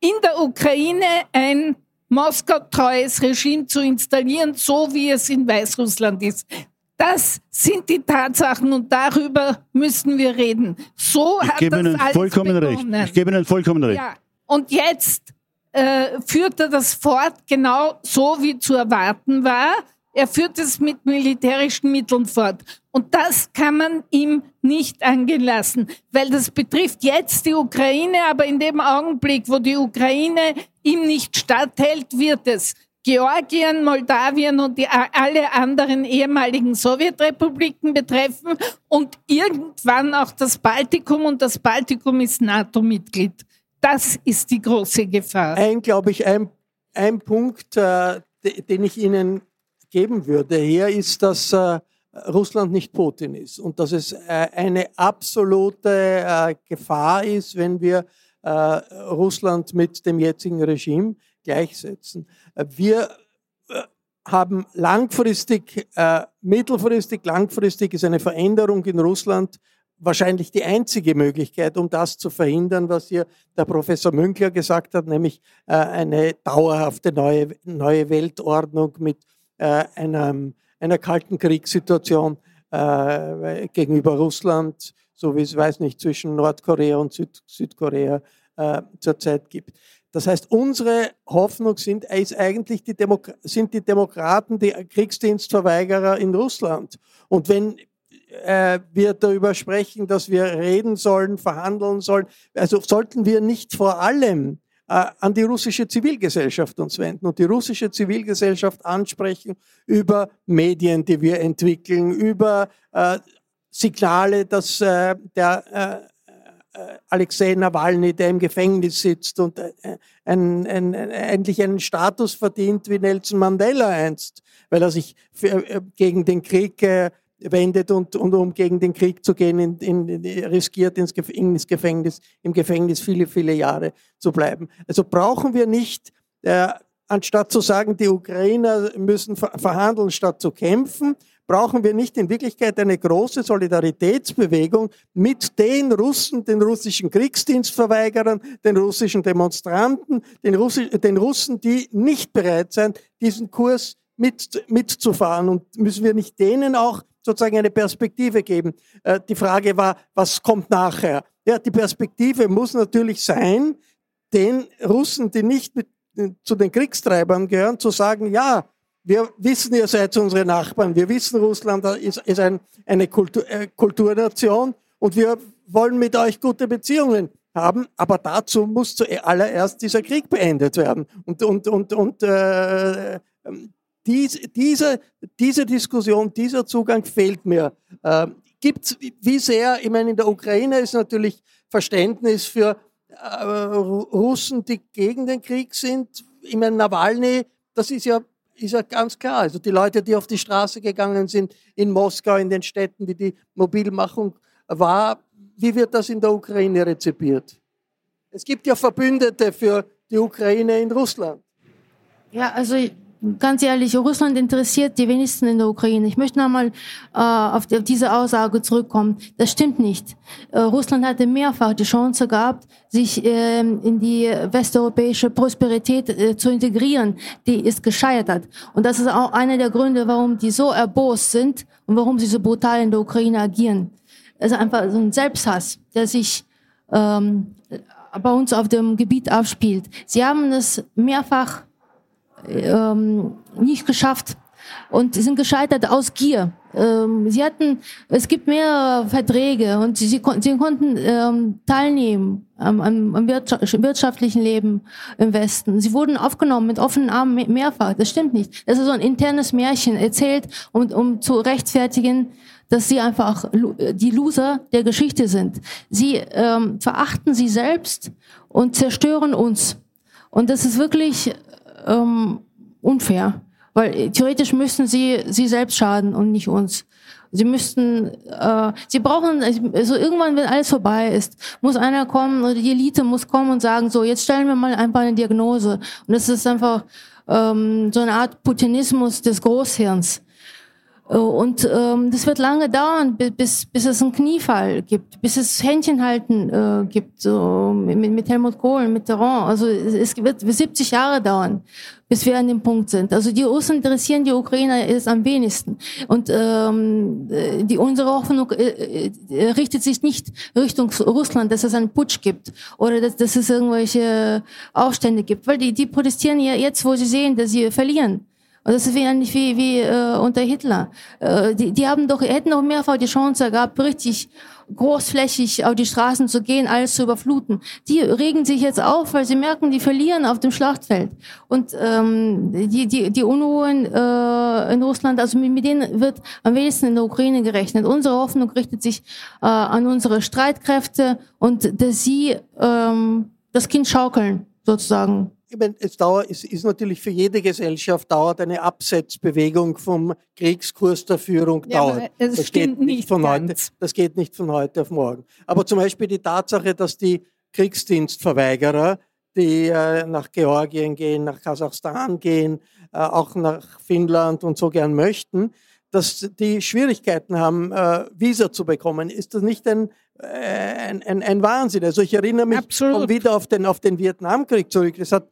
in der Ukraine ein Moskau-treues Regime zu installieren, so wie es in Weißrussland ist. Das sind die Tatsachen und darüber müssen wir reden. So ich hat gebe das Ihnen alles vollkommen begonnen. recht. Ich gebe Ihnen vollkommen recht. Ja. Und jetzt äh, führt er das fort, genau so wie zu erwarten war. Er führt es mit militärischen Mitteln fort. Und das kann man ihm nicht angehen lassen, weil das betrifft jetzt die Ukraine, aber in dem Augenblick, wo die Ukraine ihm nicht statthält, wird es Georgien, Moldawien und die, alle anderen ehemaligen Sowjetrepubliken betreffen und irgendwann auch das Baltikum und das Baltikum ist NATO-Mitglied. Das ist die große Gefahr. Ein, glaube ich, ein, ein Punkt, äh, den ich Ihnen geben würde hier, ist, dass äh, Russland nicht Putin ist und dass es äh, eine absolute äh, Gefahr ist, wenn wir äh, Russland mit dem jetzigen Regime gleichsetzen. Wir haben langfristig, mittelfristig, langfristig ist eine Veränderung in Russland wahrscheinlich die einzige Möglichkeit, um das zu verhindern, was hier der Professor Münkler gesagt hat, nämlich eine dauerhafte neue, neue Weltordnung mit äh, einer, kalten Kriegssituation äh, gegenüber Russland, so wie es, weiß nicht, zwischen Nordkorea und Süd Südkorea äh, zurzeit gibt. Das heißt, unsere Hoffnung sind, ist eigentlich die sind die Demokraten, die Kriegsdienstverweigerer in Russland. Und wenn äh, wir darüber sprechen, dass wir reden sollen, verhandeln sollen, also sollten wir nicht vor allem an die russische Zivilgesellschaft uns wenden und die russische Zivilgesellschaft ansprechen über Medien, die wir entwickeln, über äh, Signale, dass äh, der äh, äh, Alexei Nawalny, der im Gefängnis sitzt und äh, ein, ein, endlich einen Status verdient wie Nelson Mandela einst, weil er sich für, gegen den Krieg wendet und, und um gegen den Krieg zu gehen, in, in, riskiert ins Gefängnis, im Gefängnis viele, viele Jahre zu bleiben. Also brauchen wir nicht, äh, anstatt zu sagen, die Ukrainer müssen verhandeln, statt zu kämpfen, brauchen wir nicht in Wirklichkeit eine große Solidaritätsbewegung mit den Russen, den russischen Kriegsdienstverweigerern, den russischen Demonstranten, den, Russi den Russen, die nicht bereit sind, diesen Kurs mit, mitzufahren. Und müssen wir nicht denen auch sozusagen eine Perspektive geben. Äh, die Frage war, was kommt nachher? Ja, die Perspektive muss natürlich sein, den Russen, die nicht mit, zu den Kriegstreibern gehören, zu sagen, ja, wir wissen, ihr seid unsere Nachbarn, wir wissen, Russland ist, ist ein, eine Kultur, äh, Kulturnation und wir wollen mit euch gute Beziehungen haben, aber dazu muss zuallererst dieser Krieg beendet werden. Und, und, und, und äh, dies, diese, diese Diskussion, dieser Zugang fehlt mir. Ähm, gibt's, wie sehr, ich meine, in der Ukraine ist natürlich Verständnis für äh, Russen, die gegen den Krieg sind. Ich meine, Nawalny, das ist ja, ist ja ganz klar. Also die Leute, die auf die Straße gegangen sind in Moskau, in den Städten, wie die Mobilmachung war, wie wird das in der Ukraine rezipiert? Es gibt ja Verbündete für die Ukraine in Russland. Ja, also ganz ehrlich, Russland interessiert die wenigsten in der Ukraine. Ich möchte nochmal äh, auf, die, auf diese Aussage zurückkommen. Das stimmt nicht. Äh, Russland hatte mehrfach die Chance gehabt, sich äh, in die westeuropäische Prosperität äh, zu integrieren. Die ist gescheitert. Und das ist auch einer der Gründe, warum die so erbost sind und warum sie so brutal in der Ukraine agieren. Es ist einfach so ein Selbsthass, der sich ähm, bei uns auf dem Gebiet abspielt. Sie haben es mehrfach ähm, nicht geschafft und sind gescheitert aus Gier. Ähm, sie hatten, es gibt mehrere Verträge und sie, sie, konnten ähm, teilnehmen am, am wirtschaftlichen Leben im Westen. Sie wurden aufgenommen mit offenen Armen mehrfach. Das stimmt nicht. Das ist so ein internes Märchen erzählt, um, um zu rechtfertigen, dass sie einfach die Loser der Geschichte sind. Sie ähm, verachten sie selbst und zerstören uns. Und das ist wirklich ähm, unfair, weil theoretisch müssten sie sie selbst schaden und nicht uns. Sie müssten, äh, sie brauchen, also irgendwann, wenn alles vorbei ist, muss einer kommen oder die Elite muss kommen und sagen, so, jetzt stellen wir mal einfach eine Diagnose. Und das ist einfach ähm, so eine Art Putinismus des Großhirns. Äh, und ähm, das wird lange dauern, bis, bis es einen Kniefall gibt, bis es Händchenhalten äh, gibt, so mit, mit Helmut Kohl, mit Terran. Also es wird 70 Jahre dauern, bis wir an dem Punkt sind. Also die Russen interessieren die Ukrainer ist am wenigsten. Und ähm, die, unsere Hoffnung äh, äh, richtet sich nicht Richtung Russland, dass es einen Putsch gibt oder dass, dass es irgendwelche Aufstände gibt, weil die, die protestieren ja jetzt, wo sie sehen, dass sie verlieren. Das ist wie, wie, wie äh, unter Hitler. Äh, die, die haben doch, hätten doch mehrfach die Chance gehabt, richtig großflächig auf die Straßen zu gehen, alles zu überfluten. Die regen sich jetzt auf, weil sie merken, die verlieren auf dem Schlachtfeld. Und ähm, die, die, die Unruhen äh, in Russland, also mit, mit denen wird am wenigsten in der Ukraine gerechnet. Unsere Hoffnung richtet sich äh, an unsere Streitkräfte und dass sie ähm, das Kind schaukeln, sozusagen ich meine, es, dauert, es ist natürlich für jede Gesellschaft dauert eine Absetzbewegung vom Kriegskurs der Führung ja, dauert. das geht nicht von heute, das geht nicht von heute auf morgen. Aber zum Beispiel die Tatsache, dass die Kriegsdienstverweigerer, die äh, nach Georgien gehen, nach Kasachstan gehen, äh, auch nach Finnland und so gern möchten, dass die Schwierigkeiten haben, äh, Visa zu bekommen. Ist das nicht ein, ein, ein, ein Wahnsinn? Also ich erinnere mich wieder auf den, auf den Vietnamkrieg zurück. Es hat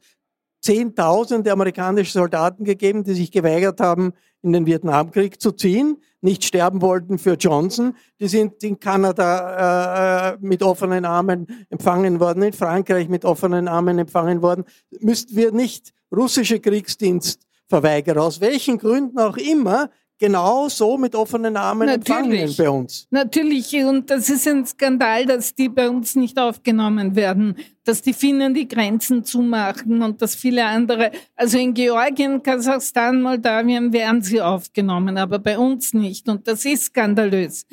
Zehntausende amerikanische Soldaten gegeben, die sich geweigert haben, in den Vietnamkrieg zu ziehen, nicht sterben wollten für Johnson. Die sind in Kanada äh, mit offenen Armen empfangen worden, in Frankreich mit offenen Armen empfangen worden. Müssten wir nicht russische Kriegsdienstverweigerer, aus welchen Gründen auch immer, genau so mit offenen Armen Natürlich. empfangen bei uns. Natürlich, und das ist ein Skandal, dass die bei uns nicht aufgenommen werden, dass die Finnen die Grenzen zumachen und dass viele andere, also in Georgien, Kasachstan, Moldawien werden sie aufgenommen, aber bei uns nicht und das ist skandalös.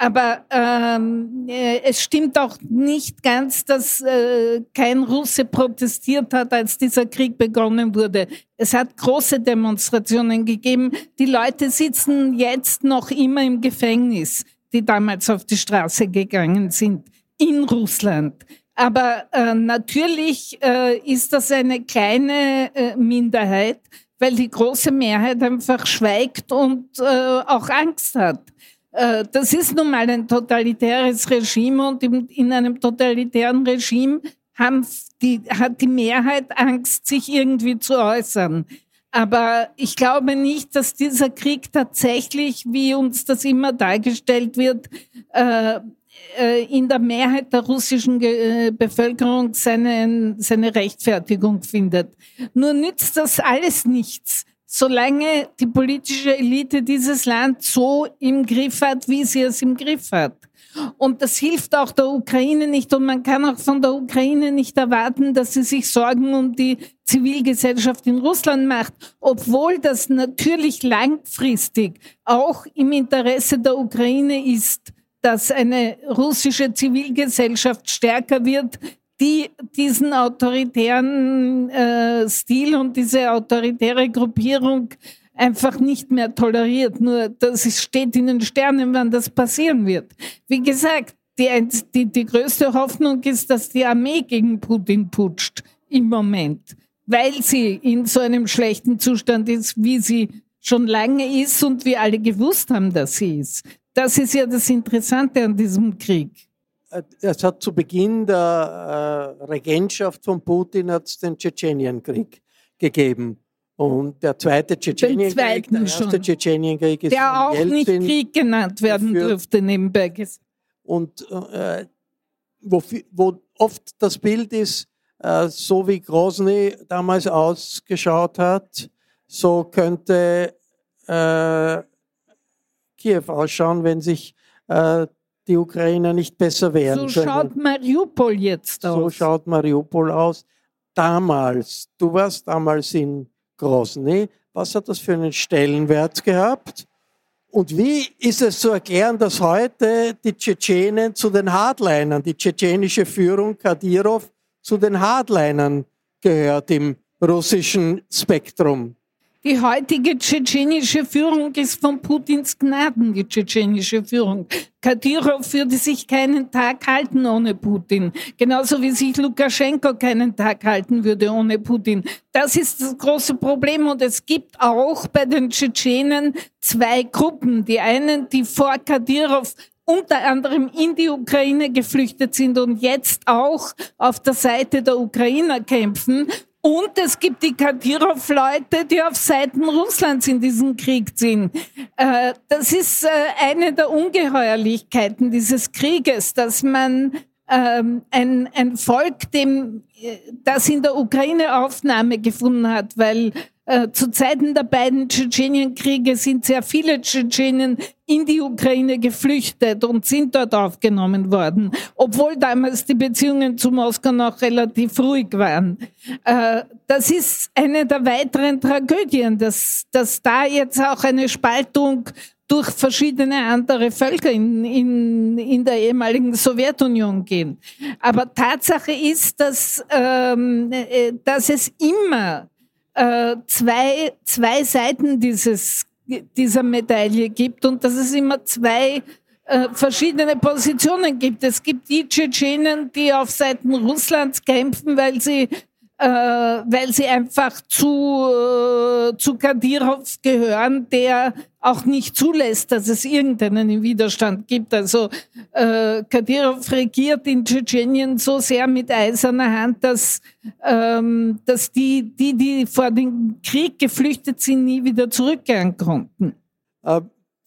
Aber ähm, äh, es stimmt auch nicht ganz, dass äh, kein Russe protestiert hat, als dieser Krieg begonnen wurde. Es hat große Demonstrationen gegeben. Die Leute sitzen jetzt noch immer im Gefängnis, die damals auf die Straße gegangen sind, in Russland. Aber äh, natürlich äh, ist das eine kleine äh, Minderheit, weil die große Mehrheit einfach schweigt und äh, auch Angst hat. Äh, das ist nun mal ein totalitäres Regime und in einem totalitären Regime die, hat die Mehrheit Angst, sich irgendwie zu äußern. Aber ich glaube nicht, dass dieser Krieg tatsächlich, wie uns das immer dargestellt wird, äh, äh in der Mehrheit der russischen Bevölkerung seine, seine Rechtfertigung findet. Nur nützt das alles nichts, solange die politische Elite dieses Land so im Griff hat, wie sie es im Griff hat. Und das hilft auch der Ukraine nicht und man kann auch von der Ukraine nicht erwarten, dass sie sich Sorgen um die Zivilgesellschaft in Russland macht, obwohl das natürlich langfristig auch im Interesse der Ukraine ist, dass eine russische Zivilgesellschaft stärker wird, die diesen autoritären äh, Stil und diese autoritäre Gruppierung einfach nicht mehr toleriert. Nur das steht in den Sternen, wann das passieren wird. Wie gesagt, die, die, die größte Hoffnung ist, dass die Armee gegen Putin putscht im Moment, weil sie in so einem schlechten Zustand ist, wie sie schon lange ist und wir alle gewusst haben, dass sie ist. Das ist ja das Interessante an diesem Krieg. Es hat zu Beginn der äh, Regentschaft von Putin hat's den Tschetschenienkrieg gegeben. Und der zweite Tschetschenienkrieg, der erste Tschetschenienkrieg ist der auch Jelzin nicht Krieg genannt werden geführt. dürfte nebenbei. Und äh, wo, wo oft das Bild ist, äh, so wie Grozny damals ausgeschaut hat, so könnte äh, Kiew ausschauen, wenn sich äh, die Ukrainer nicht besser wehren. So können. schaut Mariupol jetzt aus. So schaut Mariupol aus. Damals, du warst damals in Grozny. Was hat das für einen Stellenwert gehabt? Und wie ist es zu erklären, dass heute die Tschetschenen zu den Hardlinern, die tschetschenische Führung Kadyrov zu den Hardlinern gehört im russischen Spektrum? Die heutige tschetschenische Führung ist von Putins Gnaden, die tschetschenische Führung. Kadyrov würde sich keinen Tag halten ohne Putin. Genauso wie sich Lukaschenko keinen Tag halten würde ohne Putin. Das ist das große Problem. Und es gibt auch bei den Tschetschenen zwei Gruppen. Die einen, die vor Kadyrov unter anderem in die Ukraine geflüchtet sind und jetzt auch auf der Seite der Ukrainer kämpfen. Und es gibt die Kadyrov-Leute, die auf Seiten Russlands in diesem Krieg sind. Äh, das ist äh, eine der Ungeheuerlichkeiten dieses Krieges, dass man ähm, ein, ein Volk, dem, äh, das in der Ukraine Aufnahme gefunden hat, weil äh, zu Zeiten der beiden Tschetschenienkriege sind sehr viele Tschetschenen in die Ukraine geflüchtet und sind dort aufgenommen worden, obwohl damals die Beziehungen zu Moskau noch relativ ruhig waren. Äh, das ist eine der weiteren Tragödien, dass, dass da jetzt auch eine Spaltung durch verschiedene andere Völker in, in, in der ehemaligen Sowjetunion gehen. Aber Tatsache ist, dass, ähm, äh, dass es immer äh, zwei, zwei Seiten dieses, dieser Medaille gibt und dass es immer zwei äh, verschiedene Positionen gibt. Es gibt die Tschetschenen, die auf Seiten Russlands kämpfen, weil sie äh, weil sie einfach zu, äh, zu Kadyrov gehören, der auch nicht zulässt, dass es irgendeinen Widerstand gibt. Also äh, Kadyrov regiert in Tschetschenien so sehr mit eiserner Hand, dass, ähm, dass die, die, die vor dem Krieg geflüchtet sind, nie wieder zurückkehren konnten. Äh,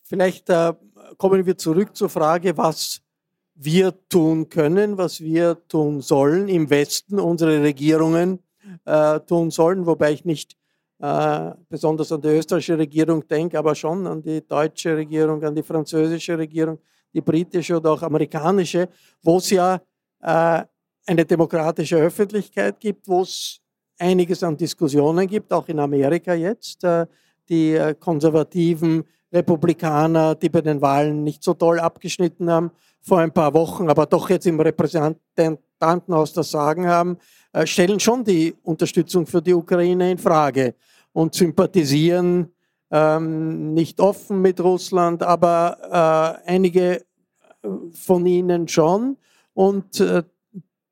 vielleicht äh, kommen wir zurück zur Frage, was wir tun können, was wir tun sollen im Westen, unsere Regierungen äh, tun sollen, wobei ich nicht äh, besonders an die österreichische Regierung denke, aber schon an die deutsche Regierung, an die französische Regierung, die britische oder auch amerikanische, wo es ja äh, eine demokratische Öffentlichkeit gibt, wo es einiges an Diskussionen gibt, auch in Amerika jetzt. Äh, die konservativen Republikaner, die bei den Wahlen nicht so toll abgeschnitten haben, vor ein paar Wochen, aber doch jetzt im Repräsentantenhaus das Sagen haben, stellen schon die Unterstützung für die Ukraine in Frage und sympathisieren ähm, nicht offen mit Russland, aber äh, einige äh, von ihnen schon. Und äh,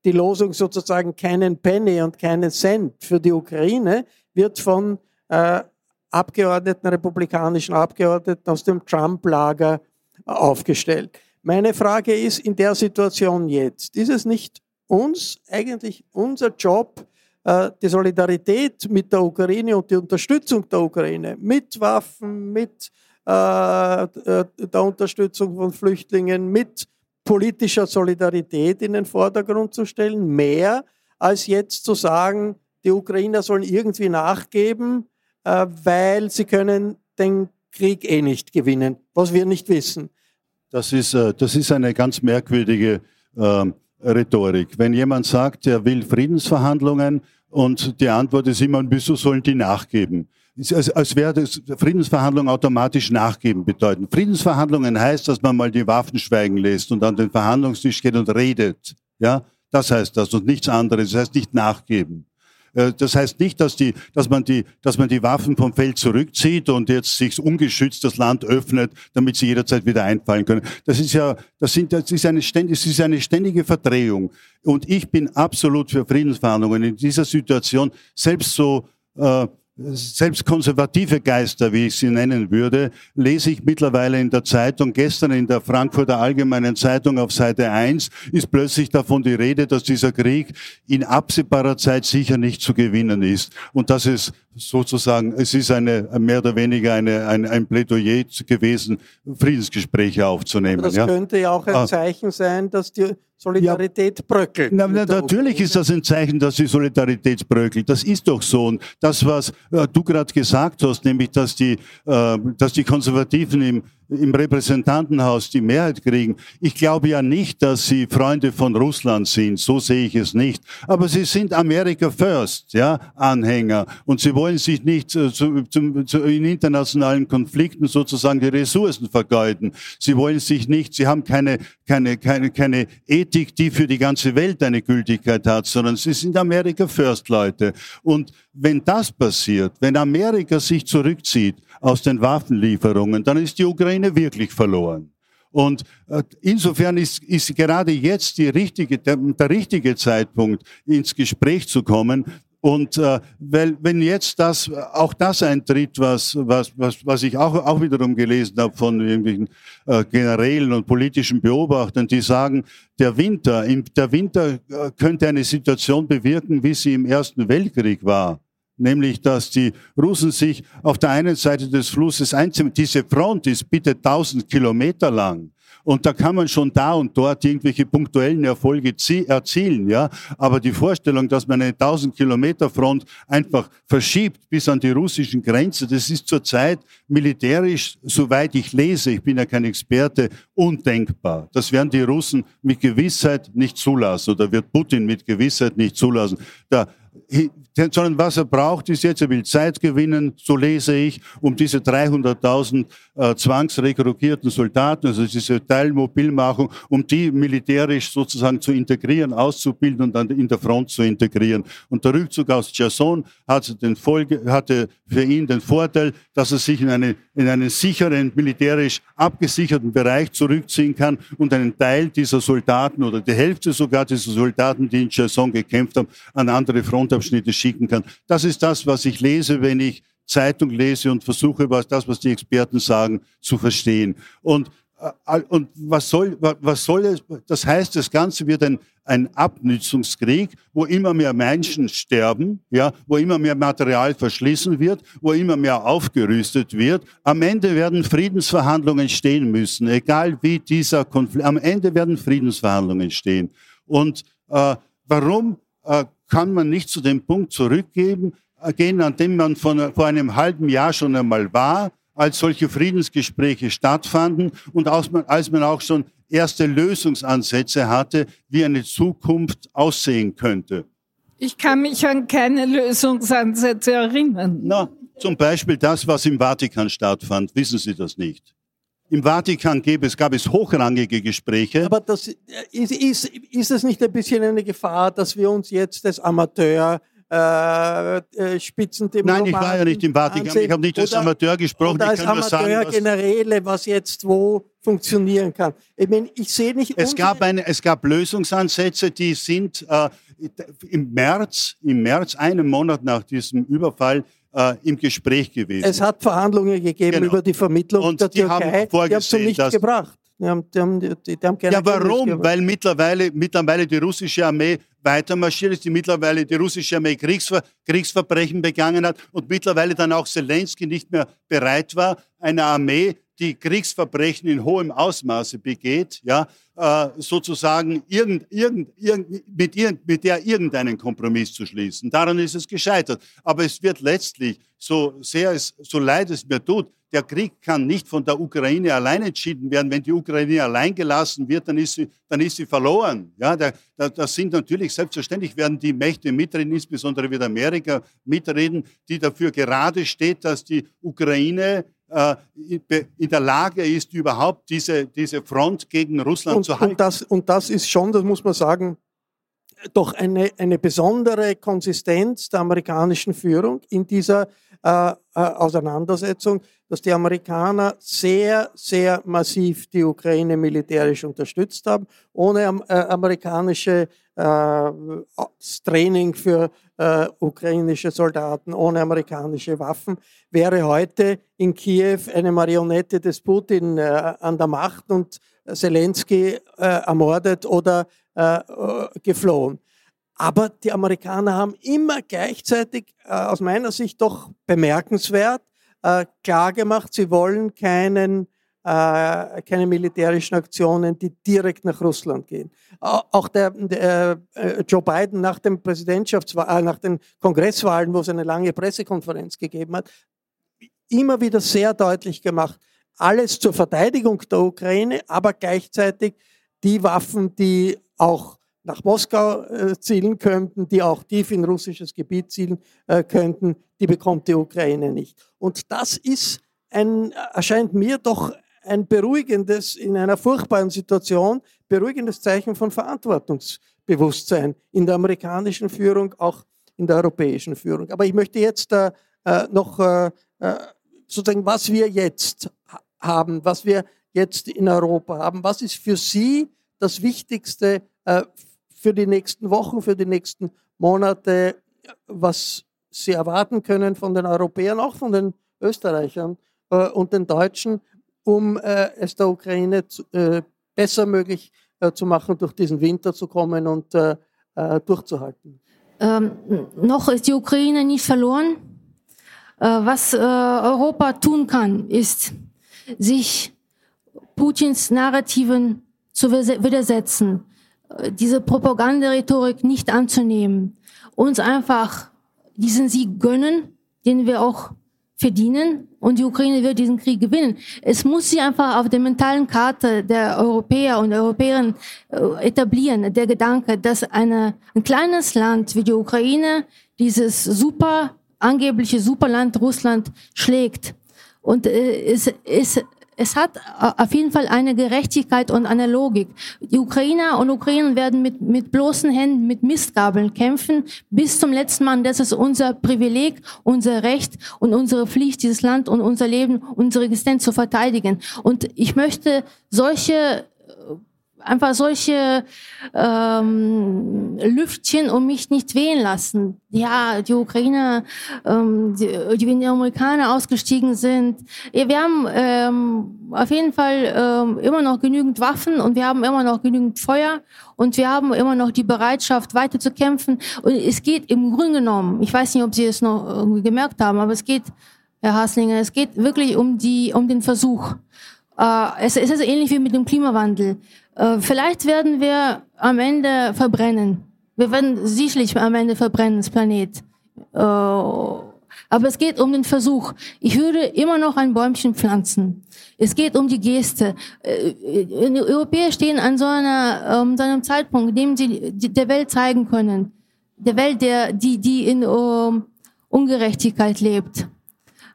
die Losung sozusagen keinen Penny und keinen Cent für die Ukraine wird von äh, Abgeordneten, republikanischen Abgeordneten aus dem Trump-Lager aufgestellt. Meine Frage ist in der Situation jetzt, ist es nicht uns eigentlich unser Job, die Solidarität mit der Ukraine und die Unterstützung der Ukraine mit Waffen, mit äh, äh, der Unterstützung von Flüchtlingen, mit politischer Solidarität in den Vordergrund zu stellen, mehr als jetzt zu sagen, die Ukrainer sollen irgendwie nachgeben, weil sie können den Krieg eh nicht gewinnen, was wir nicht wissen. Das ist, das ist eine ganz merkwürdige ähm, Rhetorik. Wenn jemand sagt, er will Friedensverhandlungen und die Antwort ist immer, wieso sollen die nachgeben? als, als wäre das Friedensverhandlungen automatisch nachgeben bedeuten. Friedensverhandlungen heißt, dass man mal die Waffen schweigen lässt und an den Verhandlungstisch geht und redet. Ja, das heißt das und nichts anderes. Das heißt nicht nachgeben. Äh, das heißt nicht, dass, die, dass, man die, dass man die Waffen vom Feld zurückzieht und jetzt sich ungeschützt das Land öffnet, damit sie jederzeit wieder einfallen können. Das ist ja, das, sind, das ist, eine ständige, das ist eine ständige Verdrehung. Und ich bin absolut für Friedensverhandlungen in dieser Situation, selbst so äh, selbst konservative Geister, wie ich sie nennen würde, lese ich mittlerweile in der Zeitung. Gestern in der Frankfurter Allgemeinen Zeitung auf Seite 1 ist plötzlich davon die Rede, dass dieser Krieg in absehbarer Zeit sicher nicht zu gewinnen ist. Und dass es sozusagen, es ist eine, mehr oder weniger eine, ein, ein Plädoyer gewesen, Friedensgespräche aufzunehmen. Aber das ja. könnte ja auch ein ah. Zeichen sein, dass die Solidarität ja. bröckelt. Na, na, natürlich ist das ein Zeichen, dass die Solidarität bröckelt. Das ist doch so. Und das, was äh, du gerade gesagt hast, nämlich, dass die, äh, dass die Konservativen im im Repräsentantenhaus die Mehrheit kriegen. Ich glaube ja nicht, dass sie Freunde von Russland sind. So sehe ich es nicht. Aber sie sind America First, ja, Anhänger. Und sie wollen sich nicht zu, zu, zu, in internationalen Konflikten sozusagen die Ressourcen vergeuden. Sie wollen sich nicht, sie haben keine, keine, keine, keine Ethik, die für die ganze Welt eine Gültigkeit hat, sondern sie sind America First Leute. Und wenn das passiert, wenn Amerika sich zurückzieht, aus den Waffenlieferungen, dann ist die Ukraine wirklich verloren. Und äh, insofern ist, ist gerade jetzt die richtige, der, der richtige Zeitpunkt, ins Gespräch zu kommen, und äh, weil, wenn jetzt das, auch das eintritt, was, was, was, was ich auch, auch wiederum gelesen habe von irgendwelchen äh, Generälen und politischen Beobachtern, die sagen, der Winter, im, der Winter äh, könnte eine Situation bewirken, wie sie im Ersten Weltkrieg war nämlich dass die Russen sich auf der einen Seite des Flusses einziehen. Diese Front ist bitte 1000 Kilometer lang. Und da kann man schon da und dort irgendwelche punktuellen Erfolge erzielen, ja. Aber die Vorstellung, dass man eine 1000 Kilometer Front einfach verschiebt bis an die russischen Grenze, das ist zurzeit militärisch, soweit ich lese, ich bin ja kein Experte, undenkbar. Das werden die Russen mit Gewissheit nicht zulassen oder wird Putin mit Gewissheit nicht zulassen. Da sondern was er braucht, ist jetzt, er will Zeit gewinnen, so lese ich, um diese 300.000 äh, zwangsrekrutierten Soldaten, also diese Teilmobilmachung, um die militärisch sozusagen zu integrieren, auszubilden und dann in der Front zu integrieren. Und der Rückzug aus Cherson hatte, hatte für ihn den Vorteil, dass er sich in, eine, in einen sicheren, militärisch abgesicherten Bereich zurückziehen kann und einen Teil dieser Soldaten oder die Hälfte sogar dieser Soldaten, die in Cherson gekämpft haben, an andere Frontabschnitte schicken kann. Das ist das, was ich lese, wenn ich Zeitung lese und versuche, was das, was die Experten sagen, zu verstehen. Und, äh, und was soll, was soll es, das heißt, das Ganze wird ein, ein Abnützungskrieg, wo immer mehr Menschen sterben, ja, wo immer mehr Material verschlissen wird, wo immer mehr aufgerüstet wird. Am Ende werden Friedensverhandlungen stehen müssen, egal wie dieser Konflikt, am Ende werden Friedensverhandlungen stehen. Und äh, warum äh, kann man nicht zu dem Punkt zurückgehen, äh, an dem man von, vor einem halben Jahr schon einmal war, als solche Friedensgespräche stattfanden und als man, als man auch schon erste Lösungsansätze hatte, wie eine Zukunft aussehen könnte. Ich kann mich an keine Lösungsansätze erinnern. Na, zum Beispiel das, was im Vatikan stattfand. Wissen Sie das nicht? Im Vatikan gäbe es, gab es hochrangige Gespräche. Aber das, ist, ist, ist es nicht ein bisschen eine Gefahr, dass wir uns jetzt als Amateur äh, äh Nein, ich war ja nicht im Vatikan. Ansehen. Ich habe nicht als Amateur gesprochen. Oder als Amateur sagen, Generäle, was jetzt wo funktionieren kann. Ich meine, ich sehe nicht. Es gab, eine, es gab Lösungsansätze, die sind äh, im März, im März, einen Monat nach diesem Überfall, äh, im Gespräch gewesen. Es hat Verhandlungen gegeben genau. über die Vermittlung und der die Türkei, haben die haben es nichts gebracht. Die haben, die haben, die, die haben ja, warum? Weil mittlerweile, mittlerweile die russische Armee weiter marschiert ist, die mittlerweile die russische Armee Kriegsver Kriegsverbrechen begangen hat und mittlerweile dann auch Zelensky nicht mehr bereit war, eine Armee die Kriegsverbrechen in hohem Ausmaße begeht, ja, äh, sozusagen irgend, irgend, irgend, mit, irgend, mit der irgendeinen Kompromiss zu schließen. Daran ist es gescheitert. Aber es wird letztlich, so sehr es, so leid es mir tut, der Krieg kann nicht von der Ukraine allein entschieden werden. Wenn die Ukraine allein gelassen wird, dann ist sie, dann ist sie verloren. Ja, da, da, das sind natürlich selbstverständlich werden die Mächte mitreden, insbesondere wird Amerika mitreden, die dafür gerade steht, dass die Ukraine in der Lage ist, überhaupt diese, diese Front gegen Russland und, zu halten. Und das, und das ist schon, das muss man sagen, doch eine, eine besondere Konsistenz der amerikanischen Führung in dieser äh, äh, Auseinandersetzung, dass die Amerikaner sehr, sehr massiv die Ukraine militärisch unterstützt haben, ohne äh, amerikanische äh, Training für ukrainische Soldaten, ohne amerikanische Waffen, wäre heute in Kiew eine Marionette des Putin an der Macht und Zelensky ermordet oder geflohen. Aber die Amerikaner haben immer gleichzeitig, äh, aus meiner Sicht doch bemerkenswert, äh, klargemacht, sie wollen keinen, äh, keine militärischen Aktionen, die direkt nach Russland gehen. Auch der, der äh, Joe Biden nach dem Präsidentschaftswahl, äh, nach den Kongresswahlen, wo es eine lange Pressekonferenz gegeben hat, immer wieder sehr deutlich gemacht, alles zur Verteidigung der Ukraine, aber gleichzeitig die Waffen, die auch nach Moskau äh, zielen könnten, die auch tief in russisches Gebiet zielen äh, könnten, die bekommt die Ukraine nicht. Und das ist ein, erscheint mir doch ein beruhigendes, in einer furchtbaren Situation, beruhigendes Zeichen von Verantwortungsbewusstsein in der amerikanischen Führung, auch in der europäischen Führung. Aber ich möchte jetzt äh, äh noch äh, äh, sozusagen, was wir jetzt haben, was wir jetzt in Europa haben, was ist für Sie das Wichtigste äh, für die nächsten Wochen, für die nächsten Monate, was sie erwarten können von den Europäern, auch von den Österreichern äh, und den Deutschen, um äh, es der Ukraine zu, äh, besser möglich äh, zu machen, durch diesen Winter zu kommen und äh, äh, durchzuhalten. Ähm, noch ist die Ukraine nicht verloren. was Europa tun kann, ist, sich Putins Narrativen zu widersetzen, diese Propagandarhetorik nicht anzunehmen, uns einfach diesen Sieg gönnen, den wir auch verdienen und die Ukraine wird diesen Krieg gewinnen. Es muss sich einfach auf der mentalen Karte der Europäer und Europäerinnen äh, etablieren, der Gedanke, dass eine, ein kleines Land wie die Ukraine dieses super, angebliche Superland Russland schlägt. Und äh, es, es es hat äh, auf jeden Fall eine Gerechtigkeit und eine Logik. Die Ukrainer und Ukrainer werden mit, mit bloßen Händen, mit Mistgabeln kämpfen bis zum letzten Mann. Das ist unser Privileg, unser Recht und unsere Pflicht, dieses Land und unser Leben, unsere Existenz zu verteidigen. Und ich möchte solche einfach solche ähm, Lüftchen um mich nicht wehen lassen. Ja, die Ukrainer, ähm, die, die, die Amerikaner ausgestiegen sind. Ja, wir haben ähm, auf jeden Fall ähm, immer noch genügend Waffen und wir haben immer noch genügend Feuer und wir haben immer noch die Bereitschaft, weiter zu kämpfen. Und es geht im Grunde genommen, ich weiß nicht, ob Sie es noch irgendwie gemerkt haben, aber es geht, Herr Haslinger, es geht wirklich um die, um den Versuch. Äh, es, es ist ähnlich wie mit dem Klimawandel. Äh, vielleicht werden wir am Ende verbrennen. Wir werden sicherlich am Ende verbrennen, das Planet. Äh, aber es geht um den Versuch. Ich würde immer noch ein Bäumchen pflanzen. Es geht um die Geste. Äh, die Europäer stehen an so, einer, um, so einem Zeitpunkt, in dem sie der Welt zeigen können, der Welt, der, die, die in um, Ungerechtigkeit lebt.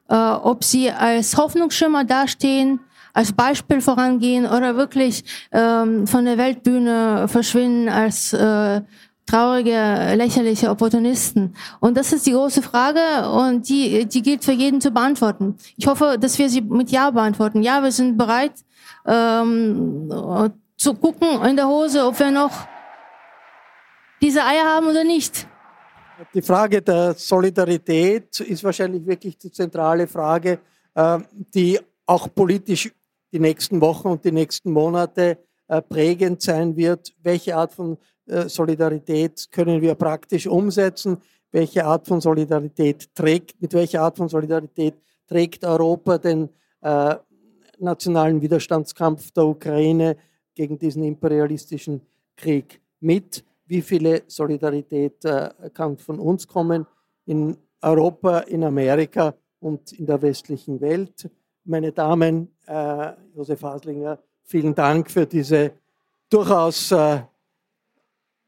Ob sie als Hoffnungsschimmer dastehen als Beispiel vorangehen oder wirklich ähm, von der Weltbühne verschwinden als äh, traurige, lächerliche Opportunisten? Und das ist die große Frage und die, die gilt für jeden zu beantworten. Ich hoffe, dass wir sie mit Ja beantworten. Ja, wir sind bereit ähm, zu gucken in der Hose, ob wir noch diese Eier haben oder nicht. Die Frage der Solidarität ist wahrscheinlich wirklich die zentrale Frage, äh, die auch politisch die nächsten Wochen und die nächsten Monate äh, prägend sein wird. Welche Art von äh, Solidarität können wir praktisch umsetzen? Welche Art von Solidarität trägt, mit welcher Art von Solidarität trägt Europa den, äh, nationalen Widerstandskampf der Ukraine gegen diesen imperialistischen Krieg mit? Wie viele Solidarität kann von uns kommen in Europa, in Amerika und in der westlichen Welt? Meine Damen, äh, Josef Haslinger, vielen Dank für diese durchaus äh,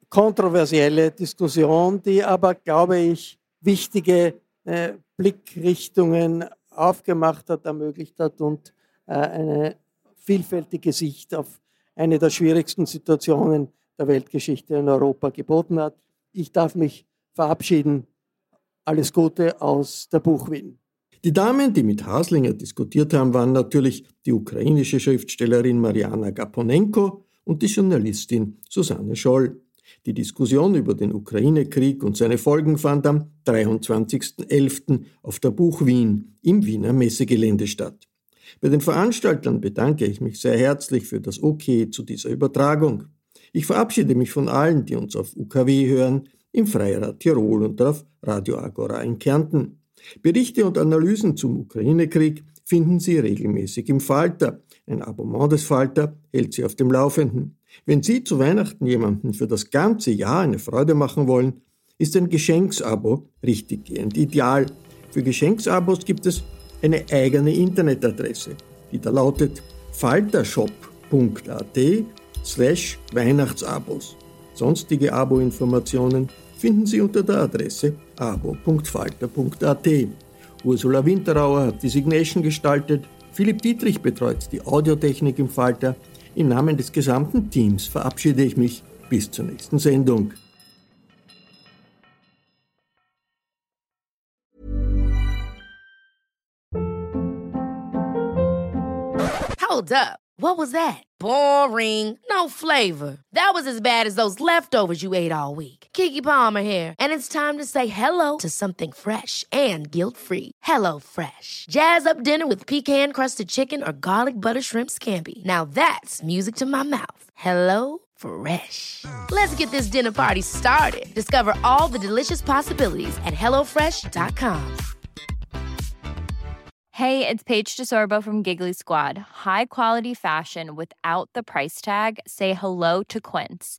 kontroversielle Diskussion, die aber, glaube ich, wichtige äh, Blickrichtungen aufgemacht hat, ermöglicht hat und äh, eine vielfältige Sicht auf eine der schwierigsten Situationen der Weltgeschichte in Europa geboten hat. Ich darf mich verabschieden. Alles Gute aus der Buchwin. Die Damen, die mit Haslinger diskutiert haben, waren natürlich die ukrainische Schriftstellerin Mariana Gaponenko und die Journalistin Susanne Scholl. Die Diskussion über den Ukraine-Krieg und seine Folgen fand am 23.11. auf der Buch Wien im Wiener Messegelände statt. Bei den Veranstaltern bedanke ich mich sehr herzlich für das Okay zu dieser Übertragung. Ich verabschiede mich von allen, die uns auf UKW hören, im Freirad Tirol und auf Radio Agora in Kärnten. Berichte und Analysen zum Ukraine-Krieg finden Sie regelmäßig im Falter. Ein Abonnement des Falter hält Sie auf dem Laufenden. Wenn Sie zu Weihnachten jemanden für das ganze Jahr eine Freude machen wollen, ist ein Geschenksabo richtiggehend ideal. Für Geschenksabos gibt es eine eigene Internetadresse, die da lautet faltershop.at slash Weihnachtsabos. Sonstige Abo-Informationen finden Sie unter der Adresse abo.falter.at. Ursula Winterauer hat die Signation gestaltet, Philipp Dietrich betreut die Audiotechnik im Falter. Im Namen des gesamten Teams verabschiede ich mich bis zur nächsten Sendung. Hold up. What was that? Boring. No flavor. That was as bad as those leftovers you ate all week. Kiki Palmer here, and it's time to say hello to something fresh and guilt-free. Hello Fresh. Jazz up dinner with pecan-crusted chicken or garlic butter shrimp scampi. Now that's music to my mouth. Hello Fresh. Let's get this dinner party started. Discover all the delicious possibilities at hellofresh.com. Hey, it's Paige DeSorbo from Giggly Squad. High quality fashion without the price tag. Say hello to Quince.